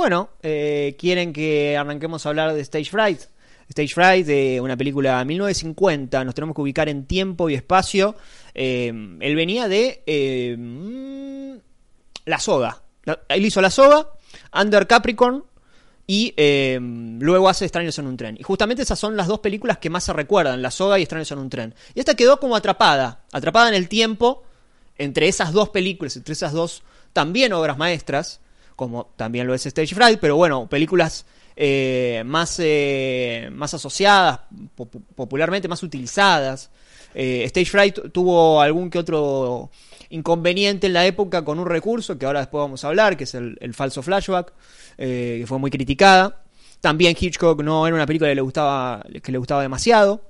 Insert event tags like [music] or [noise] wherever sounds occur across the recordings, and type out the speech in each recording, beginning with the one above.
bueno, eh, quieren que arranquemos a hablar de Stage Fright. Stage Fright, de una película de 1950, nos tenemos que ubicar en tiempo y espacio. Eh, él venía de eh, mm, La Soga. La- Él hizo La Soga, Under Capricorn y luego hace Extraños en un tren. Y justamente esas son las dos películas que más se recuerdan, La Soga y Extraños en un tren. Y esta quedó como atrapada, atrapada en el tiempo entre esas dos películas, entre esas dos también obras maestras, como también lo es Stage Fright, pero bueno, películas eh, más, eh, más asociadas, pop- popularmente más utilizadas. Eh, Stage Fright tuvo algún que otro inconveniente en la época con un recurso que ahora después vamos a hablar, que es el, el falso flashback, que fue muy criticada. También Hitchcock no era una película que le gustaba, que le gustaba demasiado.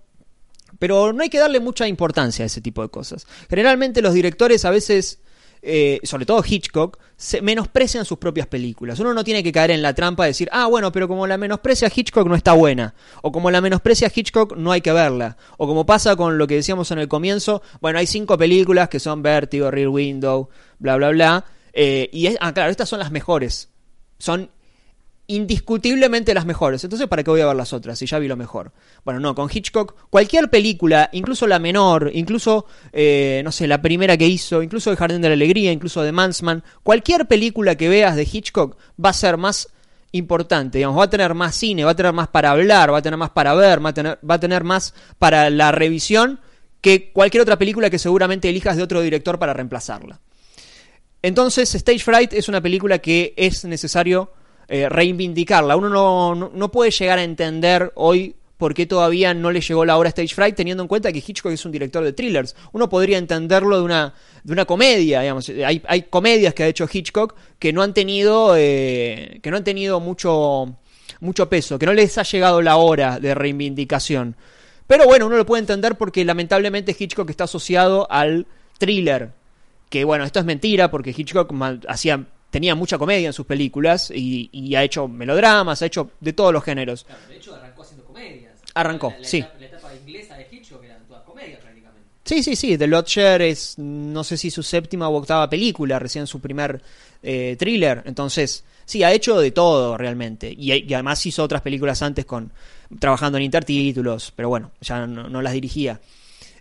Pero no hay que darle mucha importancia a ese tipo de cosas. Generalmente los directores a veces, eh, sobre todo Hitchcock, se menosprecian sus propias películas. Uno no tiene que caer en la trampa de decir, ah, bueno, pero como la menosprecia Hitchcock no está buena. O como la menosprecia Hitchcock no hay que verla. O como pasa con lo que decíamos en el comienzo, bueno, hay cinco películas que son Vertigo, Rear Window, bla, bla, bla. eh, y es, ah, claro, estas son las mejores. Son indiscutiblemente las mejores. Entonces, ¿para qué voy a ver las otras si ya vi lo mejor? Bueno, no, con Hitchcock, cualquier película, incluso la menor, incluso, eh, no sé, la primera que hizo, incluso El Jardín de la Alegría, incluso The Mansman, cualquier película que veas de Hitchcock va a ser más importante, digamos, va a tener más cine, va a tener más para hablar, va a tener más para ver, va a tener, va a tener más para la revisión que cualquier otra película que seguramente elijas de otro director para reemplazarla. Entonces, Stage Fright es una película que es necesario eh, reivindicarla. Uno no, no, puede llegar a entender hoy por qué todavía no le llegó la hora a Stage Fright, teniendo en cuenta que Hitchcock es un director de thrillers. Uno podría entenderlo de una, de una comedia, digamos. Hay, hay comedias que ha hecho Hitchcock que no han tenido, eh, que no han tenido mucho, mucho peso, que no les ha llegado la hora de reivindicación. Pero bueno, uno lo puede entender porque lamentablemente Hitchcock está asociado al thriller. Que bueno, esto es mentira porque Hitchcock hacía, tenía mucha comedia en sus películas y, y ha hecho melodramas, ha hecho de todos los géneros. Claro, de hecho arrancó haciendo comedias. Arrancó, La- la sí. etapa- la etapa inglesa de Hitchcock eran todas comedias prácticamente. Sí, sí, sí. The Lodger es, no sé si su séptima o octava película, recién su primer eh, thriller. Entonces, sí, ha hecho de todo realmente. Y, y además hizo otras películas antes con trabajando en intertítulos, pero bueno, ya no, no las dirigía.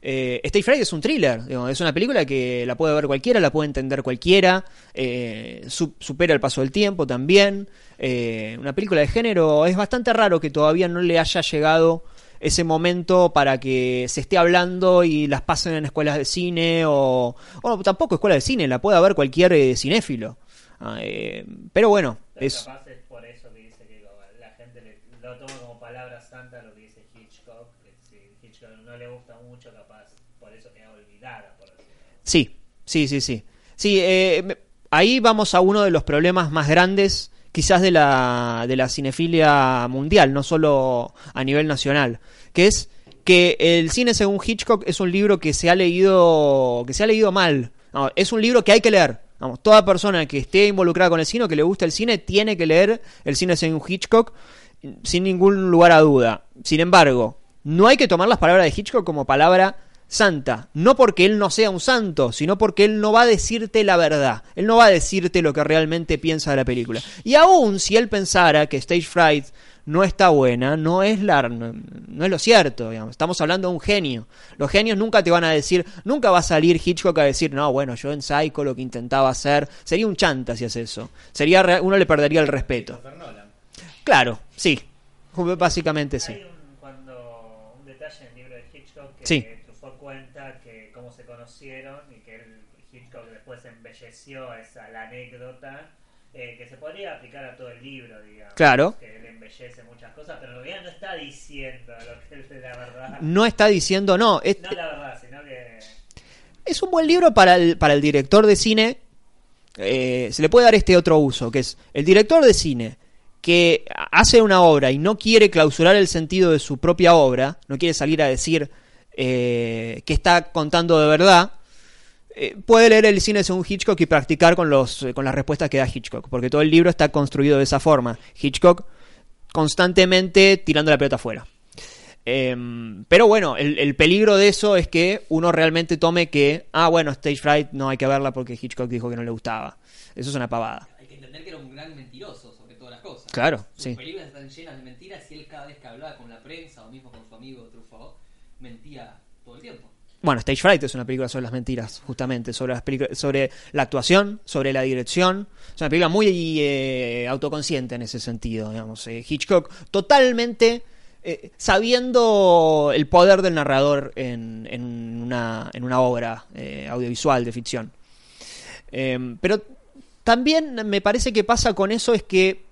Eh, Stay Fright es un thriller, es una película que la puede ver cualquiera, la puede entender cualquiera, eh, su- supera el paso del tiempo también. Eh, una película de género, es bastante raro que todavía no le haya llegado ese momento para que se esté hablando y las pasen en escuelas de cine o, o tampoco escuelas de cine, la puede ver cualquier eh, cinéfilo. Ah, pero bueno, es, capaz es por eso que dice que como la gente le- lo toma como palabra santa lo que dice Hitchcock. Que si Hitchcock no le gusta mucho, capaz por eso queda olvidada. Por así decirlo. Sí, sí, sí, sí. Sí, eh, ahí vamos a uno de los problemas más grandes, quizás de la, de la cinefilia mundial, no solo a nivel nacional, que es que el cine según Hitchcock es un libro que se ha leído, que se ha leído mal. Es un libro que hay que leer. Vamos, toda persona que esté involucrada con el cine o que le guste el cine tiene que leer el cine según Hitchcock sin ningún lugar a duda. Sin embargo, no hay que tomar las palabras de Hitchcock como palabra santa. No porque él no sea un santo, sino porque él no va a decirte la verdad. Él no va a decirte lo que realmente piensa de la película. Y aún si él pensara que Stage Fright no está buena, no es la no, no es lo cierto, digamos. Estamos hablando de un genio. Los genios nunca te van a decir, nunca va a salir Hitchcock a decir, "No, bueno, yo en Psycho lo que intentaba hacer sería un chanta si hace eso." Sería re- uno le perdería el respeto. Claro, sí. Básicamente sí. Hay un, cuando, un detalle en el libro de Hitchcock que Sí. Conocieron y que él, Hitchcock después embelleció esa la anécdota eh, que se podría aplicar a todo el libro, digamos. Claro. Que él embellece muchas cosas, pero en realidad no está diciendo lo que es la verdad. No está diciendo, no, es, No la verdad, sino que... es un buen libro para el, para el director de cine. Eh, se le puede dar este otro uso, que es el director de cine que hace una obra y no quiere clausurar el sentido de su propia obra, no quiere salir a decir eh, que está contando de verdad, eh, puede leer el cine según Hitchcock y practicar con, los, con las respuestas que da Hitchcock, porque todo el libro está construido de esa forma. Hitchcock constantemente tirando la pelota afuera. Em, pero bueno, el, el peligro de eso es que uno realmente tome que, ah, bueno, Stage Fright no hay que verla porque Hitchcock dijo que no le gustaba. Eso es una pavada. Hay que entender que era un gran mentiroso sobre todas las cosas. Claro, Sus sí. películas están llenas de mentiras y él cada vez que hablaba con la prensa o mismo con su amigo Truffaut, mentía todo el tiempo. Bueno, Stage Fright es una película sobre las mentiras, justamente, sobre, las sobre la actuación, sobre la dirección. Es una película muy eh, autoconsciente en ese sentido, digamos. Eh, Hitchcock totalmente eh, sabiendo el poder del narrador en, una, obra audiovisual de ficción. Eh, pero también me parece que pasa con eso es que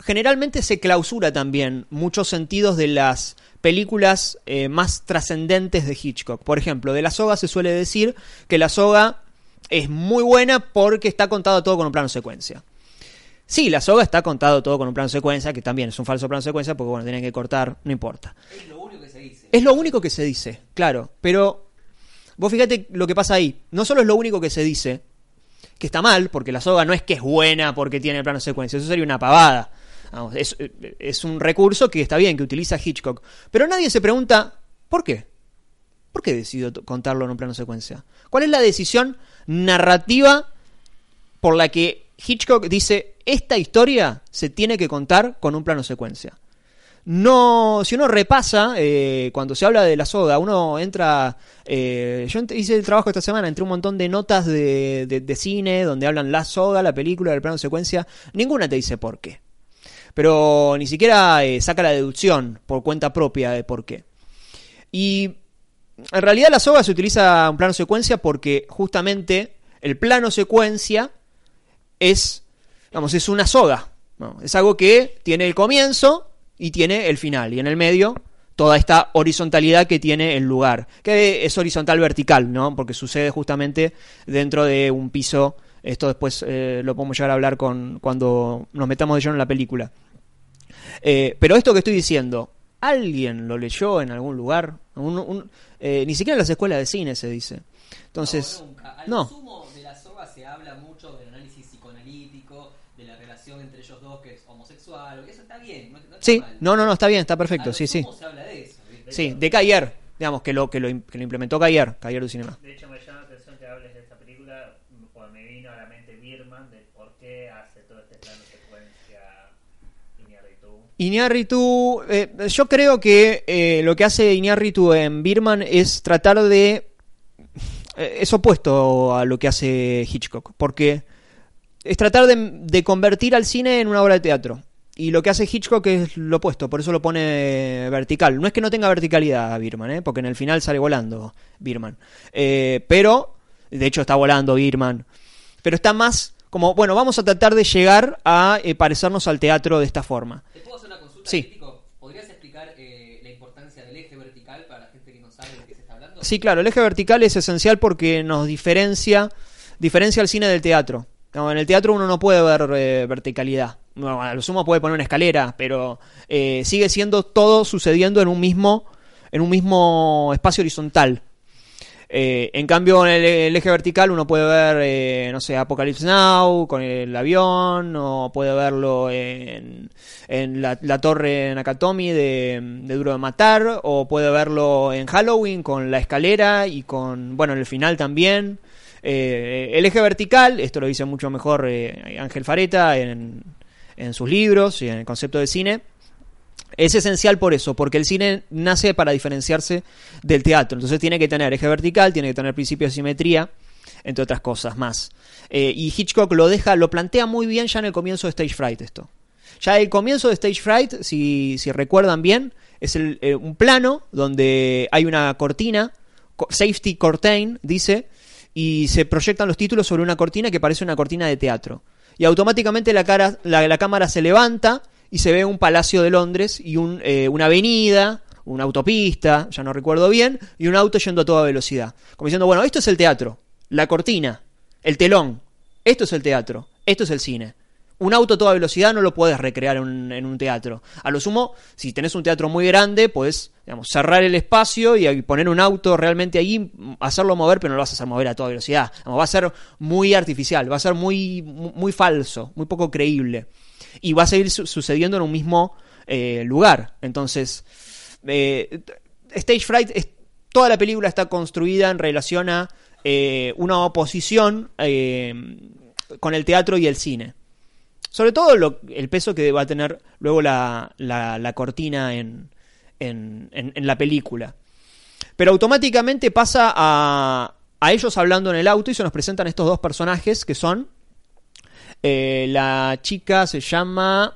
generalmente se clausura también muchos sentidos de las películas eh, más trascendentes de Hitchcock. Por ejemplo, de la soga se suele decir que la soga es muy buena porque está contado todo con un plano secuencia. Sí, la soga está contado todo con un plano secuencia, que también es un falso plano secuencia porque bueno, tienen que cortar, no importa. Es lo único que se dice. Es lo único que se dice, claro, pero vos fíjate lo que pasa ahí. No solo es lo único que se dice, que está mal, porque la soga no es que es buena porque tiene el plano secuencia, eso sería una pavada. Vamos, es, un recurso que está bien, que utiliza Hitchcock. Pero nadie se pregunta, ¿por qué? ¿Por qué decidió to- contarlo en un plano secuencia? ¿Cuál es la decisión narrativa por la que Hitchcock dice, esta historia se tiene que contar con un plano secuencia? No, si uno repasa, eh, cuando se habla de la soga, uno entra. eh, yo hice el trabajo esta semana, entré un montón de notas de, cine donde hablan la soga, la película, del plano secuencia. Ninguna te dice por qué. Pero ni siquiera eh, saca la deducción por cuenta propia de por qué. Y en realidad la soga se utiliza en plano secuencia porque justamente el plano secuencia es, digamos, es una soga. ¿no? Es algo que tiene el comienzo y tiene el final. Y en el medio, toda esta horizontalidad que tiene el lugar. Que es horizontal vertical, ¿no? Porque sucede justamente dentro de un piso. Esto después eh, lo podemos llegar a hablar con cuando nos metamos de lleno en la película. Eh, pero esto que estoy diciendo, ¿alguien lo leyó en algún lugar? Un- un- eh, ni siquiera en las escuelas de cine se dice. Entonces, No, nunca. Al no. sumo de la soga se habla mucho del análisis psicoanalítico, de la relación entre ellos dos que es homosexual, eso está bien. No, no está sí, mal. no, no, no, está bien, está perfecto, lo sí, sí. se habla de eso. Sí, de Cayer, digamos, que lo, que lo, que lo implementó Cayer, Cayer du Cinema. De hecho, me llama la atención que hables de esta película, porque me vino a la mente Birman, de por qué hace todo este plano secuencia Iñárritu. Eh, yo creo que eh, lo que hace Iñárritu en Birman es tratar de... eh, es opuesto a lo que hace Hitchcock, porque es tratar de, convertir al cine en una obra de teatro. Y lo que hace Hitchcock es lo opuesto, por eso lo pone vertical. No es que no tenga verticalidad Birman, ¿eh? porque en el final sale volando Birman. Pero, de hecho está volando Birman. Pero está más como, bueno, vamos a tratar de llegar a parecernos al teatro de esta forma. ¿Te puedo hacer Sí. crítico? ¿Podrías explicar eh, la importancia del eje vertical para la gente que no sabe de qué se está hablando? Sí, claro, el eje vertical es esencial porque nos diferencia, diferencia el cine del teatro. No, en el teatro uno no puede ver eh, verticalidad. A lo sumo puede poner una escalera, pero eh, sigue siendo todo sucediendo en un mismo, en un mismo espacio horizontal. Eh, en cambio, en el, eje vertical uno puede ver, eh, no sé, Apocalypse Now con el avión, o puede verlo en, en la, la torre Nakatomi de, de Duro de Matar, o puede verlo en Halloween con la escalera y con, bueno, en el final también. Eh, el eje vertical, esto lo dice mucho mejor eh, Ángel Fareta en, en sus libros y en el concepto de cine, es esencial por eso, porque el cine nace para diferenciarse del teatro. Entonces tiene que tener eje vertical, tiene que tener principio de simetría, entre otras cosas más. Eh, y Hitchcock lo deja, lo plantea muy bien ya en el comienzo de Stage Fright esto. Ya el comienzo de Stage Fright, si, si recuerdan bien, es el, eh, un plano donde hay una cortina, co- safety curtain, dice, y se proyectan los títulos sobre una cortina que parece una cortina de teatro. Y automáticamente la, cara, la, la cámara se levanta y se ve un palacio de Londres y un, eh, una avenida, una autopista, ya no recuerdo bien, y un auto yendo a toda velocidad. Como diciendo, bueno, esto es el teatro, la cortina, el telón, esto es el teatro, esto es el cine. Un auto a toda velocidad no lo puedes recrear en un, en un teatro. A lo sumo, si tenés un teatro muy grande, puedes digamos, cerrar el espacio y poner un auto realmente ahí, hacerlo mover, pero no lo vas a hacer mover a toda velocidad. Va a ser muy artificial, va a ser muy, muy falso, muy poco creíble. Y va a seguir su sucediendo en un mismo eh, lugar. Entonces, eh, Stage Fright, toda la película está construida en relación a eh, una oposición. Con el teatro y el cine. Sobre todo el peso que va a tener luego la, la- la cortina en, en- en- en la película. Pero automáticamente pasa a, a ellos hablando en el auto y se nos presentan estos dos personajes que son... eh, la chica se llama...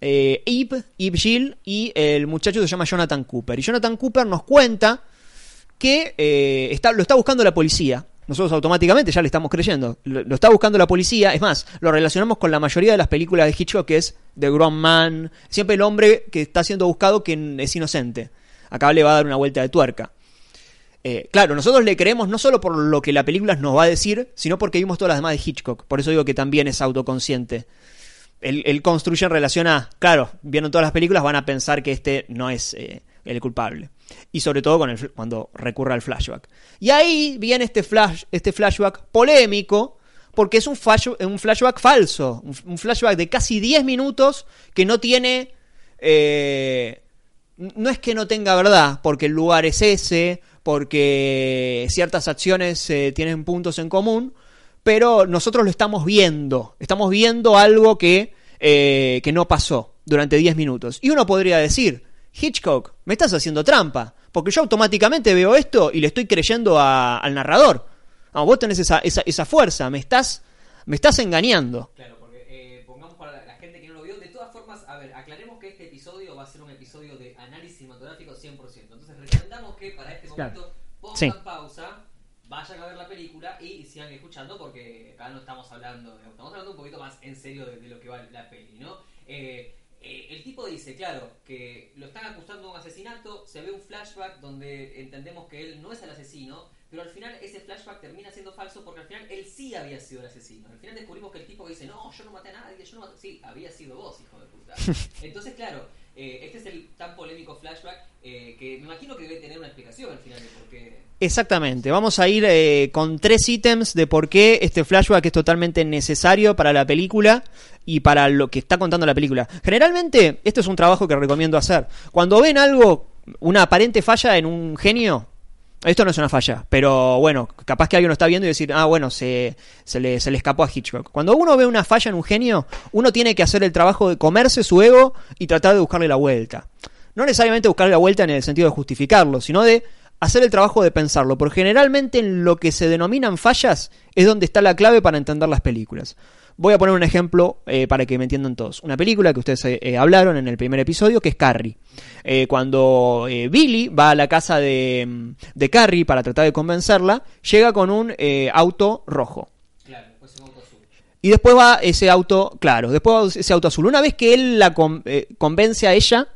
eh, Eve, Eve Gill y el muchacho se llama Jonathan Cooper. Y Jonathan Cooper nos cuenta que eh, está, lo está buscando la policía. Nosotros automáticamente ya le estamos creyendo. Lo, está buscando la policía. Es más, lo relacionamos con la mayoría de las películas de Hitchcock, que es The Grown Man. Siempre el hombre que está siendo buscado que es inocente. Acá le va a dar una vuelta de tuerca. Eh, claro, nosotros le creemos no solo por lo que la película nos va a decir, sino porque vimos todas las demás de Hitchcock. Por eso digo que también es autoconsciente. Él, construye en relación a, claro, viendo todas las películas van a pensar que este no es eh, el culpable. Y sobre todo cuando recurre al flashback. Y ahí viene este, este flashback polémico, porque es un, flash- un flashback falso. Un, un flashback de casi 10 minutos que no tiene... eh, no es que no tenga verdad, porque el lugar es ese, porque ciertas acciones eh, tienen puntos en común, pero nosotros lo estamos viendo, estamos viendo algo que, eh, que no pasó durante 10 minutos. Y uno podría decir, Hitchcock, me estás haciendo trampa, porque yo automáticamente veo esto y le estoy creyendo al narrador. No, vos tenés esa, esa, esa fuerza, me estás, me estás engañando. Claro, porque eh, pongamos para la, la gente que no lo vio, de todas formas, a ver, aclaremos que este episodio va a ser un episodio de análisis cinematográfico 100%. Entonces recomendamos que para este Claro. pongan Sí. pausa, vayan a ver la película y sigan escuchando porque acá no estamos hablando, estamos hablando un poquito más en serio de, de lo que va la peli, ¿no? Eh, eh, el tipo dice, claro, que lo están acusando de un asesinato, se ve un flashback donde entendemos que él no es el asesino, pero al final ese flashback termina siendo falso porque al final él sí había sido el asesino. Al final descubrimos que el tipo dice, no, yo no maté a nadie, yo no maté... Sí, había sido vos, hijo de puta. [laughs] Entonces, claro, eh, este es el tan polémico flashback eh, que me imagino que debe tener una explicación al final de por qué... Exactamente, vamos a ir eh, con tres ítems de por qué este flashback es totalmente necesario para la película y para lo que está contando la película. Generalmente, esto es un trabajo que recomiendo hacer. Cuando ven algo, una aparente falla en un genio, esto no es una falla, pero bueno, capaz que alguien lo está viendo y decir, ah, bueno, se, se, le, se le escapó a Hitchcock. Cuando uno ve una falla en un genio, uno tiene que hacer el trabajo de comerse su ego y tratar de buscarle la vuelta. No necesariamente buscarle la vuelta en el sentido de justificarlo, sino de hacer el trabajo de pensarlo, porque generalmente en lo que se denominan fallas es donde está la clave para entender las películas. Voy a poner un ejemplo eh, para que me entiendan todos. Una película que ustedes eh, eh, hablaron en el primer episodio, que es Carrie. Eh, cuando Billy va a la casa de, mm, de Carrie para tratar de convencerla, llega con un auto rojo. Claro, después un auto azul. Y después va ese auto, claro, después va ese auto azul. Una vez que él la con- convence a ella,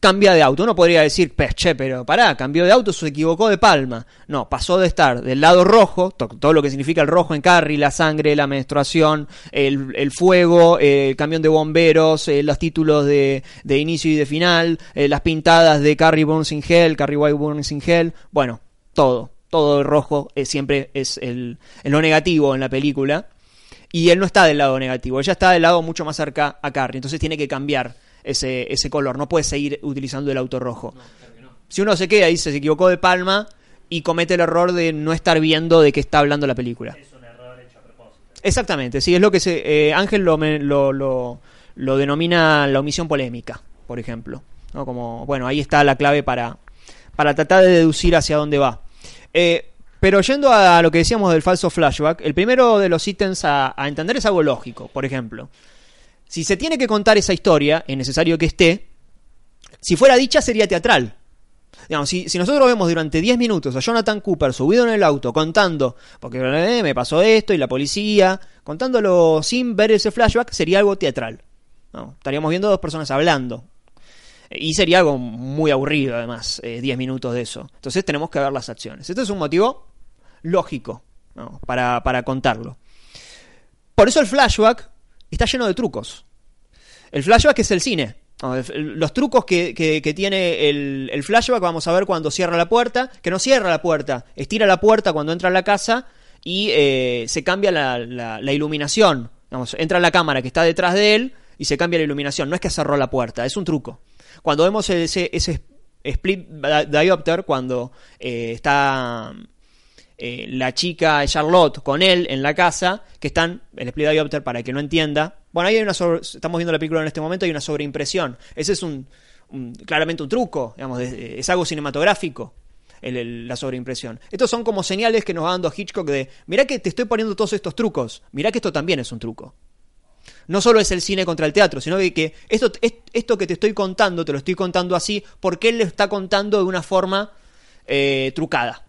cambia de auto. Uno podría decir, "Pe, che, pero pará, cambió de auto, se equivocó de palma. No, pasó de estar del lado rojo, to- todo lo que significa el rojo en Carrie, la sangre, la menstruación, el, fuego, el camión de bomberos, eh, los títulos de, inicio y de final, eh, las pintadas de Carrie Burns in Hell, Carrie White Burns in Hell, bueno, todo. Todo el rojo eh, siempre es el lo negativo en la película. Y él no está del lado negativo, ella está del lado mucho más cerca a Carrie. Entonces tiene que cambiar ese, ese color. No puede seguir utilizando el auto rojo. No, claro que no. Si uno se queda y dice se equivocó de palma y comete el error de no estar viendo de qué está hablando la película. Es un error hecho a propósito. Exactamente, sí, es lo que se, eh, Ángel lo, lo, lo, lo denomina la omisión polémica, por ejemplo. ¿no? Como, bueno, ahí está la clave para, para tratar de deducir hacia dónde va. Eh, pero yendo a lo que decíamos del falso flashback, el primero de los ítems a, a entender es algo lógico. Por ejemplo, si se tiene que contar esa historia, es necesario que esté. Si fuera dicha, sería teatral. Digamos, si, nosotros vemos durante 10 minutos a Jonathan Cooper subido en el auto contando, porque eh, me pasó esto y la policía, contándolo sin ver ese flashback, sería algo teatral. ¿no? Estaríamos viendo dos personas hablando. Y sería algo muy aburrido, además, eh, 10 minutos de eso. Entonces tenemos que ver las acciones. Este es un motivo lógico para, para contarlo. Por eso el flashback está lleno de trucos. El flashback es el cine. Los trucos que, que- tiene el, el flashback, vamos a ver cuando cierra la puerta, que no cierra la puerta, estira la puerta cuando entra a la casa y eh, se cambia la, la- iluminación. Vamos, entra la cámara que está detrás de él y se cambia la iluminación. No es que cerró la puerta, es un truco. Cuando vemos ese, ese split di- diopter, cuando eh, está eh, la chica Charlotte con él en la casa, que están, el split diopter para que no entienda, bueno, ahí hay una sobre- estamos viendo la película en este momento, hay una sobreimpresión, ese es un, claramente un truco, digamos, es algo cinematográfico. la sobreimpresión. Estos son como señales que nos va dando Hitchcock de, mirá que te estoy poniendo todos estos trucos, mirá que esto también es un truco. No solo es el cine contra el teatro, sino que, que esto, es- esto que te estoy contando, te lo estoy contando así, porque él lo está contando de una forma eh, trucada.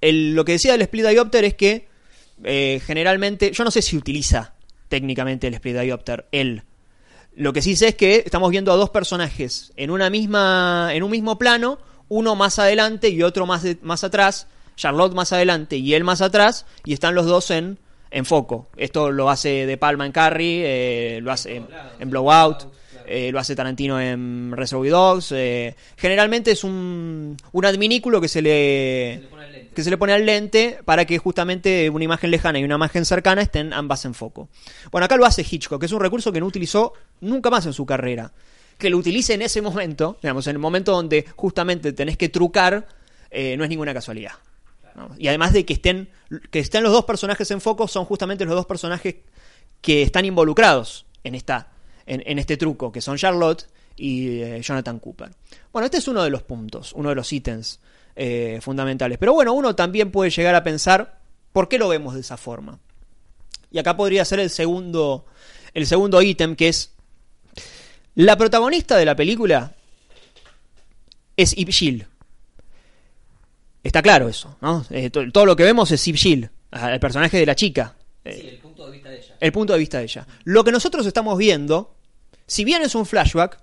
El- lo que decía el split diopter es que eh, generalmente, yo no sé si utiliza técnicamente el split diopter él. Lo que sí sé es que estamos viendo a dos personajes en una misma, en un mismo plano, uno más adelante y otro más, más atrás, Charlotte más adelante y él más atrás, y están los dos en, en foco. Esto lo hace De Palma en Carrie, eh, lo hace en, Blowout. Eh, lo hace Tarantino en Reservoir Dogs. eh, generalmente es un, un adminículo que se le, que se le pone al lente para que justamente una imagen lejana y una imagen cercana estén ambas en foco. Bueno, acá lo hace Hitchcock, que es un recurso que no utilizó nunca más en su carrera. Que lo utilice en ese momento, digamos, en el momento donde justamente tenés que trucar, eh, no es ninguna casualidad. Y además de que estén, que estén los dos personajes en foco, son justamente los dos personajes que están involucrados en, esta, en, en este truco, que son Charlotte y eh, Jonathan Cooper. Bueno, este es uno de los puntos, uno de los ítems eh, fundamentales. Pero bueno, uno también puede llegar a pensar, ¿por qué lo vemos de esa forma? Y acá podría ser el segundo, el segundo ítem, que es la protagonista de la película es Ip Gill. Está claro eso, ¿no? Eh, to- todo lo que vemos es Ip Gill, ah, el personaje de la chica. Sí, el punto de vista de ella. el punto de vista de ella. Lo que nosotros estamos viendo, si bien es un flashback,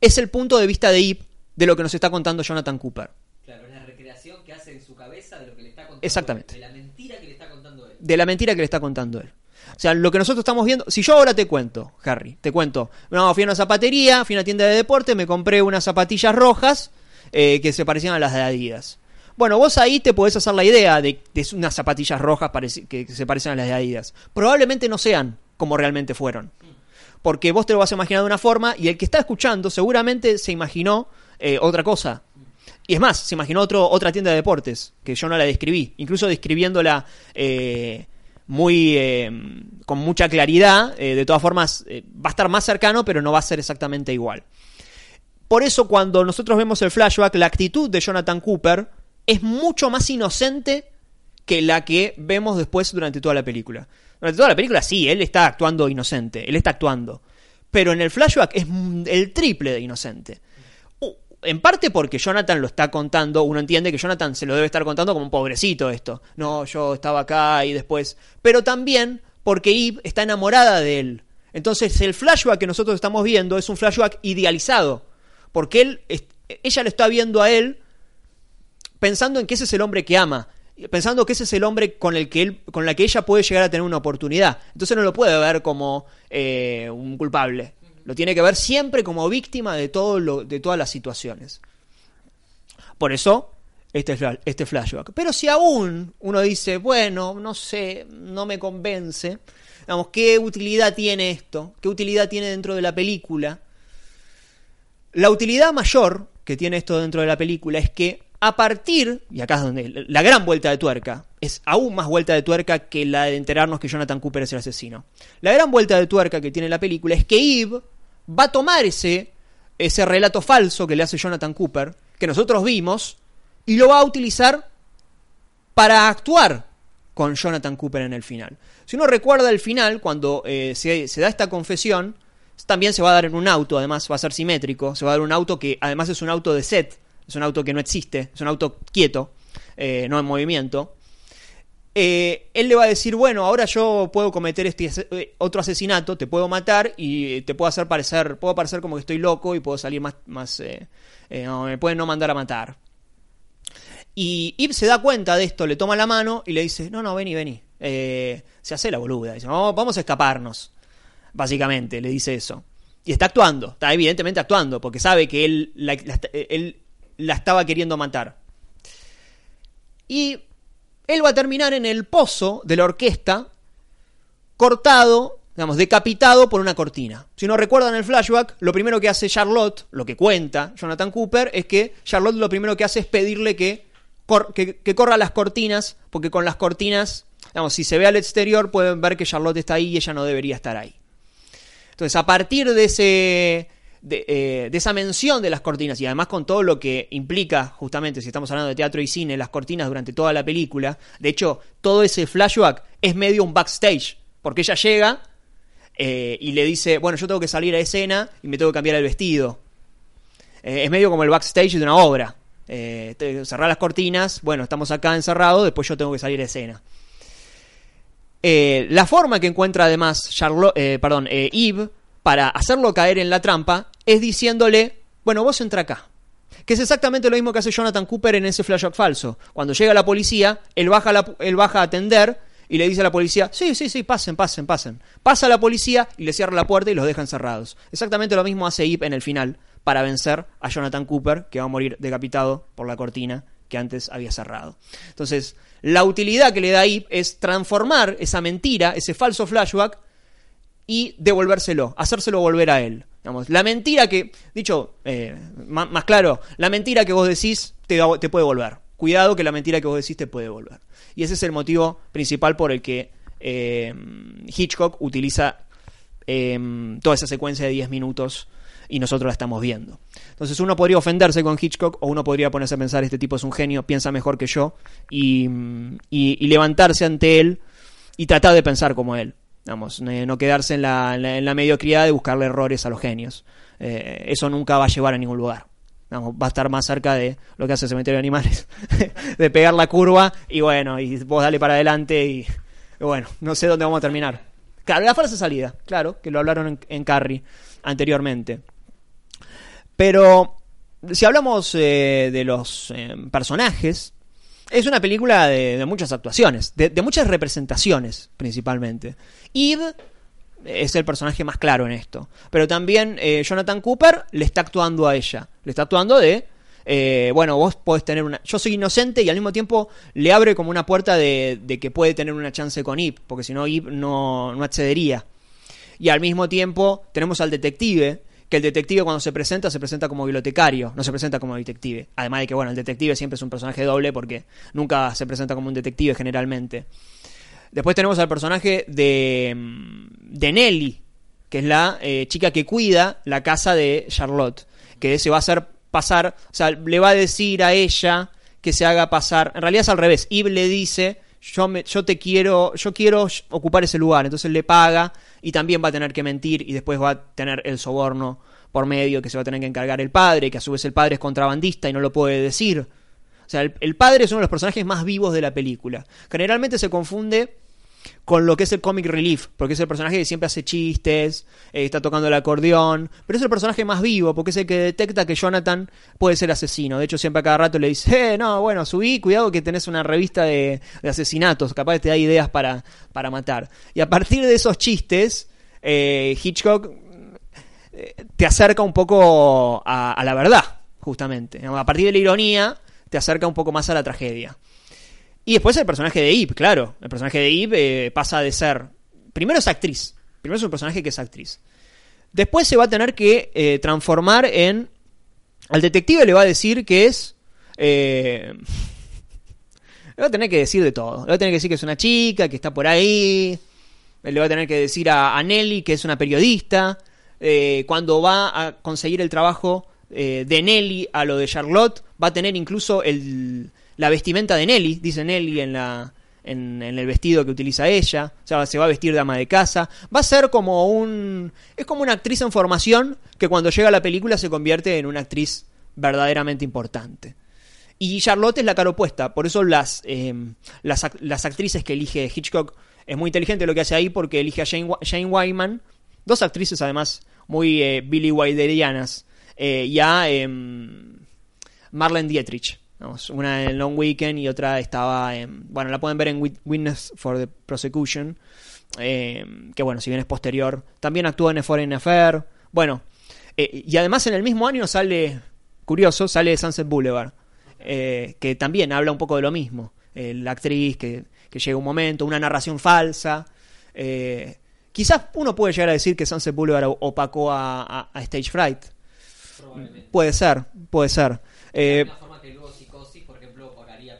es el punto de vista de Ip de lo que nos está contando Jonathan Cooper. Claro, es la recreación que hace en su cabeza de lo que le está contando. Exactamente. él, De la mentira que le está contando él. De la mentira que le está contando él. O sea, lo que nosotros estamos viendo. Si yo ahora te cuento, Harry, te cuento. No, fui a una zapatería, fui a una tienda de deporte, me compré unas zapatillas rojas eh, que se parecían a las de Adidas. Bueno, vos ahí te podés hacer la idea de, de unas zapatillas rojas que se parecen a las de Adidas. Probablemente no sean como realmente fueron. Porque vos te lo vas a imaginar de una forma y el que está escuchando seguramente se imaginó eh, otra cosa. Y es más, se imaginó otro, otra tienda de deportes, que yo no la describí, incluso describiéndola eh, muy eh, con mucha claridad, de todas formas va a estar más cercano, pero no va a ser exactamente igual. Por eso cuando nosotros vemos el flashback, la actitud de Jonathan Cooper es mucho más inocente que la que vemos después durante toda la película. Durante toda la película sí, él está actuando inocente, él está actuando. Pero en el flashback es el triple de inocente. En parte porque Jonathan lo está contando, uno entiende que Jonathan se lo debe estar contando como un pobrecito esto. No, yo estaba acá y después. Pero también porque Eve está enamorada de él. Entonces el flashback que nosotros estamos viendo es un flashback idealizado. Porque él, ella lo está viendo a él pensando en que ese es el hombre que ama, pensando que ese es el hombre con el que él, con la que ella puede llegar a tener una oportunidad. Entonces no lo puede ver como eh, un culpable. Lo tiene que ver siempre como víctima de lo, de todas las situaciones. Por eso este, este flashback. Pero si aún uno dice, bueno, no sé, no me convence, digamos, ¿qué utilidad tiene esto? ¿Qué utilidad tiene dentro de la película? La utilidad mayor que tiene esto dentro de la película es que a partir, y acá es donde la gran vuelta de tuerca, es aún más vuelta de tuerca que la de enterarnos que Jonathan Cooper es el asesino. La gran vuelta de tuerca que tiene la película es que Eve va a tomar ese, ese relato falso que le hace Jonathan Cooper, que nosotros vimos, y lo va a utilizar para actuar con Jonathan Cooper en el final. Si uno recuerda el final, cuando eh, se, se da esta confesión, también se va a dar en un auto, además va a ser simétrico, se va a dar un auto que además es un auto de set, es un auto que no existe, es un auto quieto, eh, no en movimiento. Eh, él le va a decir, bueno, ahora yo puedo cometer este eh, otro asesinato, te puedo matar y te puedo hacer parecer, puedo parecer como que estoy loco y puedo salir más, más no, me pueden no mandar a matar. Y Ip se da cuenta de esto, le toma la mano y le dice, no, no, vení, vení. Se hace la boluda, dice, "Vamos- vamos a escaparnos. Básicamente, le dice eso. Y está actuando, está evidentemente actuando, porque sabe que él la estaba queriendo matar. Y él va a terminar en el pozo de la orquesta, cortado, digamos, decapitado por una cortina. Si no recuerdan el flashback, lo primero que hace Charlotte, lo que cuenta Jonathan Cooper, es que Charlotte lo primero que hace es pedirle que que corra las cortinas, porque con las cortinas, digamos, si se ve al exterior pueden ver que Charlotte está ahí y ella no debería estar ahí. Entonces, a partir de ese de, eh, de esa mención de las cortinas y además con todo lo que implica, justamente, si estamos hablando de teatro y cine, las cortinas durante toda la película, de hecho, todo ese flashback es medio un backstage, porque ella llega eh, y le dice, bueno, yo tengo que salir a escena y me tengo que cambiar el vestido. Eh, es medio como el backstage de una obra. Cerrar las cortinas, bueno, estamos acá encerrados, después yo tengo que salir a escena. La forma que encuentra además Charlo- eh, perdón, Eve para hacerlo caer en la trampa es diciéndole, bueno, vos entra acá. Que es exactamente lo mismo que hace Jonathan Cooper en ese flashback falso. Cuando llega la policía, él baja, baja a atender y le dice a la policía, sí, sí, sí, pasen, pasen, pasen. Pasa la policía y le cierra la puerta y los deja encerrados. Exactamente lo mismo hace Eve en el final para vencer a Jonathan Cooper, que va a morir decapitado por la cortina que antes había cerrado. Entonces, la utilidad que le da Eve es transformar esa mentira, ese falso flashback, y devolvérselo, hacérselo volver a él. La mentira que, dicho eh, má- más, claro, la mentira que vos decís te, te puede volver. Cuidado que la mentira que vos decís te puede volver. Y ese es el motivo principal por el que eh, Hitchcock utiliza eh, toda esa secuencia de 10 minutos y nosotros la estamos viendo. Entonces uno podría ofenderse con Hitchcock o uno podría ponerse a pensar, este tipo es un genio, piensa mejor que yo, y- y levantarse ante él y tratar de pensar como él. Vamos, no quedarse en la, en la- en la mediocridad de buscarle errores a los genios. Eh, eso nunca va a llevar a ningún lugar. Vamos, va a estar más cerca de lo que hace Cementerio de Animales, [laughs] de pegar la curva y bueno, y vos dale para adelante y, y bueno, no sé dónde vamos a terminar. Claro, la falsa salida, claro, que lo hablaron en, en Carrie anteriormente. Pero si hablamos eh, de los eh, personajes, es una película de, muchas actuaciones, de, muchas representaciones principalmente. Eve es el personaje más claro en esto. Pero también eh, Jonathan Cooper le está actuando a ella. Le está actuando de. eh, bueno, vos podés tener una. Yo soy inocente y al mismo tiempo le abre como una puerta de, que puede tener una chance con Eve. Porque si no, Eve no, no accedería. Y al mismo tiempo tenemos al detective. Que el detective cuando se presenta se presenta como bibliotecario, no se presenta como detective. Además de que, bueno, el detective siempre es un personaje doble porque nunca se presenta como un detective generalmente. Después tenemos al personaje de, mm, de Nelly, que es la eh, chica que cuida la casa de Charlotte, que se va a hacer pasar, o sea, le va a decir a ella que se haga pasar, en realidad es al revés, Eve le dice, yo, me, yo te quiero, yo quiero ocupar ese lugar, entonces le paga y también va a tener que mentir y después va a tener el soborno por medio que se va a tener que encargar el padre, que a su vez el padre es contrabandista y no lo puede decir. O sea, el, el padre es uno de los personajes más vivos de la película. Generalmente se confunde con lo que es el comic relief, porque es el personaje que siempre hace chistes, eh, está tocando el acordeón, pero es el personaje más vivo, porque es el que detecta que Jonathan puede ser asesino. De hecho, siempre a cada rato le dice, [laughs] eh, no, bueno, subí, cuidado que tenés una revista de, de asesinatos, capaz te da ideas para, para matar. Y a partir de esos chistes, eh, Hitchcock eh, te acerca un poco a, a la verdad, justamente. A partir de la ironía, te acerca un poco más a la tragedia. Y después el personaje de Eve, claro. El personaje de Eve eh, pasa de ser. Primero es actriz. Primero es un personaje que es actriz. Después se va a tener que eh, transformar en. Al detective le va a decir que es. eh, [laughs] le va a tener que decir de todo. Le va a tener que decir que es una chica, que está por ahí. Le va a tener que decir a, a Nelly que es una periodista. Cuando va a conseguir el trabajo de Nelly a lo de Charlotte, va a tener incluso el, la vestimenta de Nelly, dice Nelly en, la, en, el vestido que utiliza ella. O sea, se va a vestir de ama de casa. Va a ser como un. Es como una actriz en formación que cuando llega a la película se convierte en una actriz verdaderamente importante. Y Charlotte es la cara opuesta, por eso las, eh, las, las, actrices que elige Hitchcock es muy inteligente lo que hace ahí porque elige a Jane, Jane Wyman, dos actrices además muy eh, Billy Wilderianas, eh, y a Marlene Dietrich. Vamos, una en Long Weekend y otra estaba en. Bueno, la pueden ver en Witness for the Prosecution. Eh, que bueno, si bien es posterior. También actúa en A Foreign Affair. Bueno, eh, y además en el mismo año sale. Curioso, sale Sunset Boulevard. Eh, que también habla un poco de lo mismo. la actriz que, que, llega un momento, una narración falsa. Eh, quizás uno puede llegar a decir que Sunset Boulevard opacó a, a, a Stage Fright. Puede ser, puede ser. Eh, de una forma que luego Psicosis, por ejemplo, opacaría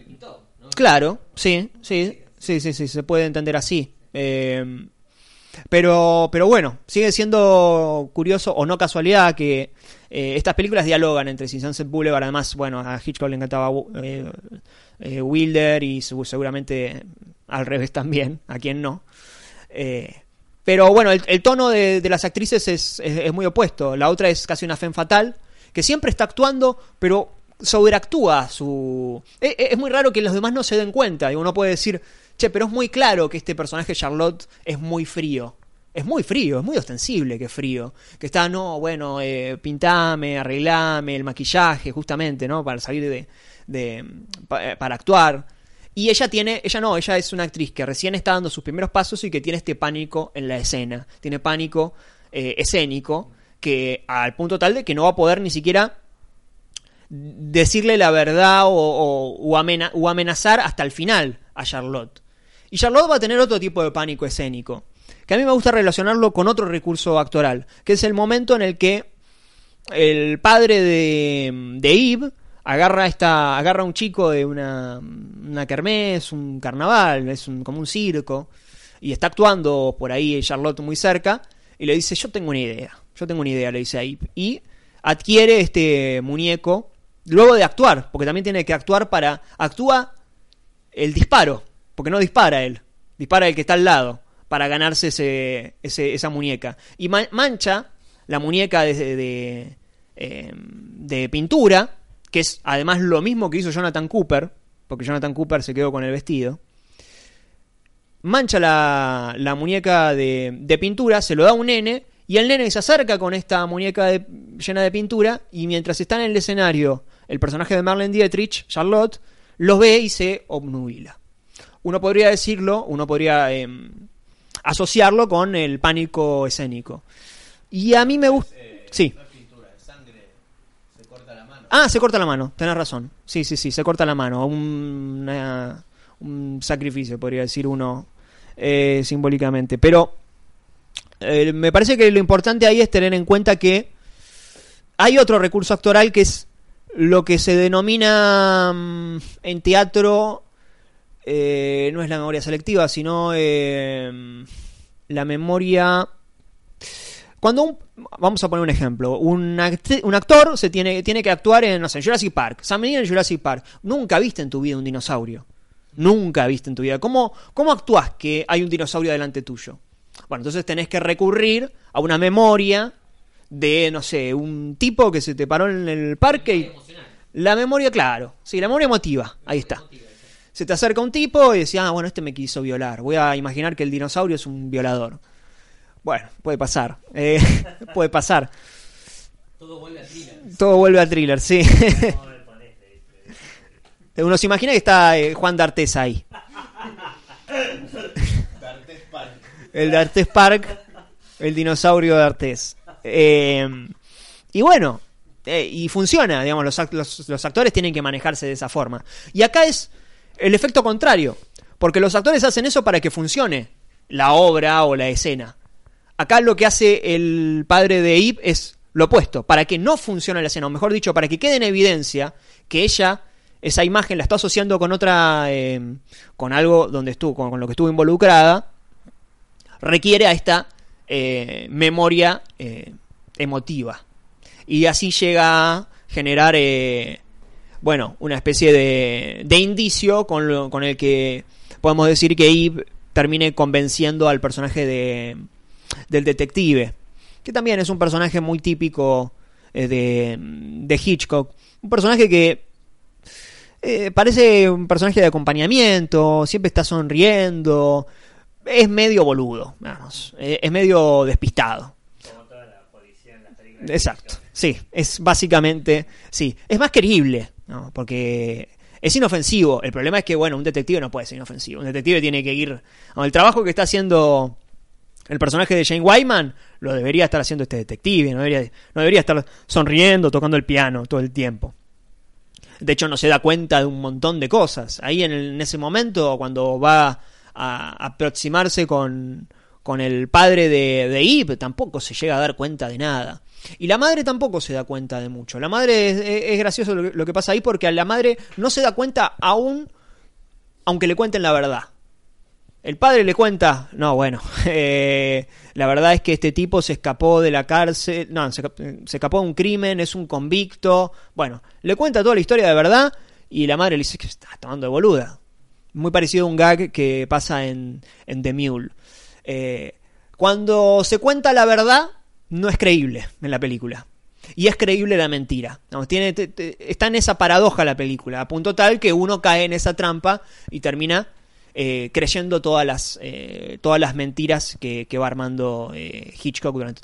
Claro, sí, sí, sí, sí, sí, se puede entender así. Eh, pero, pero bueno, sigue siendo curioso o no casualidad que eh, estas películas dialogan entre sí. Sunset Boulevard, además, bueno, a Hitchcock le encantaba eh, eh, Wilder y seguramente al revés también, a quien no. Pero bueno, el, tono de, las actrices es, muy opuesto. La otra es casi una femme fatal, que siempre está actuando, pero sobreactúa su... Es, es muy raro que los demás no se den cuenta. Y uno puede decir, che, pero es muy claro que este personaje Charlotte es muy frío. Es muy frío, es muy ostensible que frío. Que está, no, bueno, eh, pintame, arreglame, el maquillaje, justamente, ¿no? Para salir de... de eh, para actuar. Y ella tiene, ella no, ella es una actriz que recién está dando sus primeros pasos y que tiene este pánico en la escena. Tiene pánico eh, escénico que al punto tal de que no va a poder ni siquiera decirle la verdad o, o- o amena- o amenazar hasta el final a Charlotte. Y Charlotte va a tener otro tipo de pánico escénico, que a mí me gusta relacionarlo con otro recurso actoral, que es el momento en el que el padre de, de Eve agarra esta agarra a un chico de una, una kermés, un carnaval, es un, como un circo, y está actuando por ahí Charlotte muy cerca, y le dice, yo tengo una idea, yo tengo una idea, le dice a Eve, y adquiere este muñeco, luego de actuar, porque también tiene que actuar para, actúa el disparo, porque no dispara él, dispara el que está al lado, para ganarse ese, esa muñeca. Y ma- mancha la muñeca de, de, eh, de pintura, que es además lo mismo que hizo Jonathan Cooper, porque Jonathan Cooper se quedó con el vestido. Mancha la, la muñeca de, pintura, se lo da a un nene, y el nene se acerca con esta muñeca llena de pintura, y mientras está en el escenario el personaje de Marlene Dietrich, Charlotte, los ve y se obnubila. Uno podría decirlo, uno podría em, asociarlo con el pánico escénico. Y a mí me gusta... Eh, Sí. No es pintura, sangre. Se corta la mano. Ah, se corta la mano, tenés razón. Sí, sí, sí, se corta la mano. Un, una- un sacrificio, podría decir uno eh, simbólicamente. Pero eh, me parece que lo importante ahí es tener en cuenta que hay otro recurso actoral que es lo que se denomina mm, en teatro, eh, no es la memoria selectiva, sino eh, la memoria... Cuando un, vamos a poner un ejemplo, un, actor se tiene, tiene que actuar en, no sé, Jurassic Park, Sam Neill en Jurassic Park, nunca viste en tu vida un dinosaurio, nunca viste en tu vida. ¿Cómo, cómo actúas que hay un dinosaurio delante tuyo? Bueno, entonces tenés que recurrir a una memoria de, no sé, un tipo que se te paró en el parque y... La memoria, claro, sí, la memoria emotiva, ahí está. Se te acerca un tipo y decía, ah, bueno, este me quiso violar. Voy a imaginar que el dinosaurio es un violador. Bueno, puede pasar. eh, [laughs] puede pasar. Todo vuelve a thriller. Todo vuelve al thriller, sí. [laughs] A. Uno se imagina que está eh, Juan D'Artes ahí. [laughs] El de Artés Park, el dinosaurio de Artés. Eh, y bueno, eh, y funciona, digamos, los, act- los- los actores tienen que manejarse de esa forma. Y acá es el efecto contrario, porque los actores hacen eso para que funcione la obra o la escena. Acá lo que hace el padre de Eve es lo opuesto, para que no funcione la escena, o mejor dicho, para que quede en evidencia que ella, esa imagen la está asociando con otra, eh, con algo donde estuvo, con, con lo que estuvo involucrada, requiere a esta eh, memoria eh, emotiva. Y así llega a generar, eh, bueno, una especie de, de indicio con, lo- con el que podemos decir que Eve termine convenciendo al personaje de, del detective, que también es un personaje muy típico eh, de, de Hitchcock. Un personaje que eh, parece un personaje de acompañamiento, siempre está sonriendo, es medio boludo, vamos, eh, es medio despistado. Como toda la policía en las películas. Exacto. Sí, es básicamente, sí, es más querible, ¿no? porque es inofensivo. El problema es que, bueno, un detective no puede ser inofensivo. Un detective tiene que ir. El trabajo que está haciendo el personaje de Jane Wyman lo debería estar haciendo este detective. No debería, no debería estar sonriendo, tocando el piano todo el tiempo. De hecho, no se da cuenta de un montón de cosas. Ahí en, el- en ese momento, cuando va a aproximarse con, con el padre de, de tampoco se llega a dar cuenta de nada. Y la madre tampoco se da cuenta de mucho. La madre es, gracioso lo que, pasa ahí porque a la madre no se da cuenta aún aunque le cuenten la verdad. El padre le cuenta, no, bueno, [laughs] eh, la verdad es que este tipo se escapó de la cárcel, no, se, se escapó de un crimen, es un convicto. Bueno, le cuenta toda la historia de verdad y la madre le dice que está tomando de boluda. Muy parecido a un gag que pasa en, en The Mule. Eh, cuando se cuenta la verdad, no es creíble en la película. Y es creíble la mentira. Tiene, te- te- está en esa paradoja la película, a punto tal que uno cae en esa trampa y termina eh, creyendo todas las, eh, todas las mentiras que, que va armando eh, Hitchcock durante,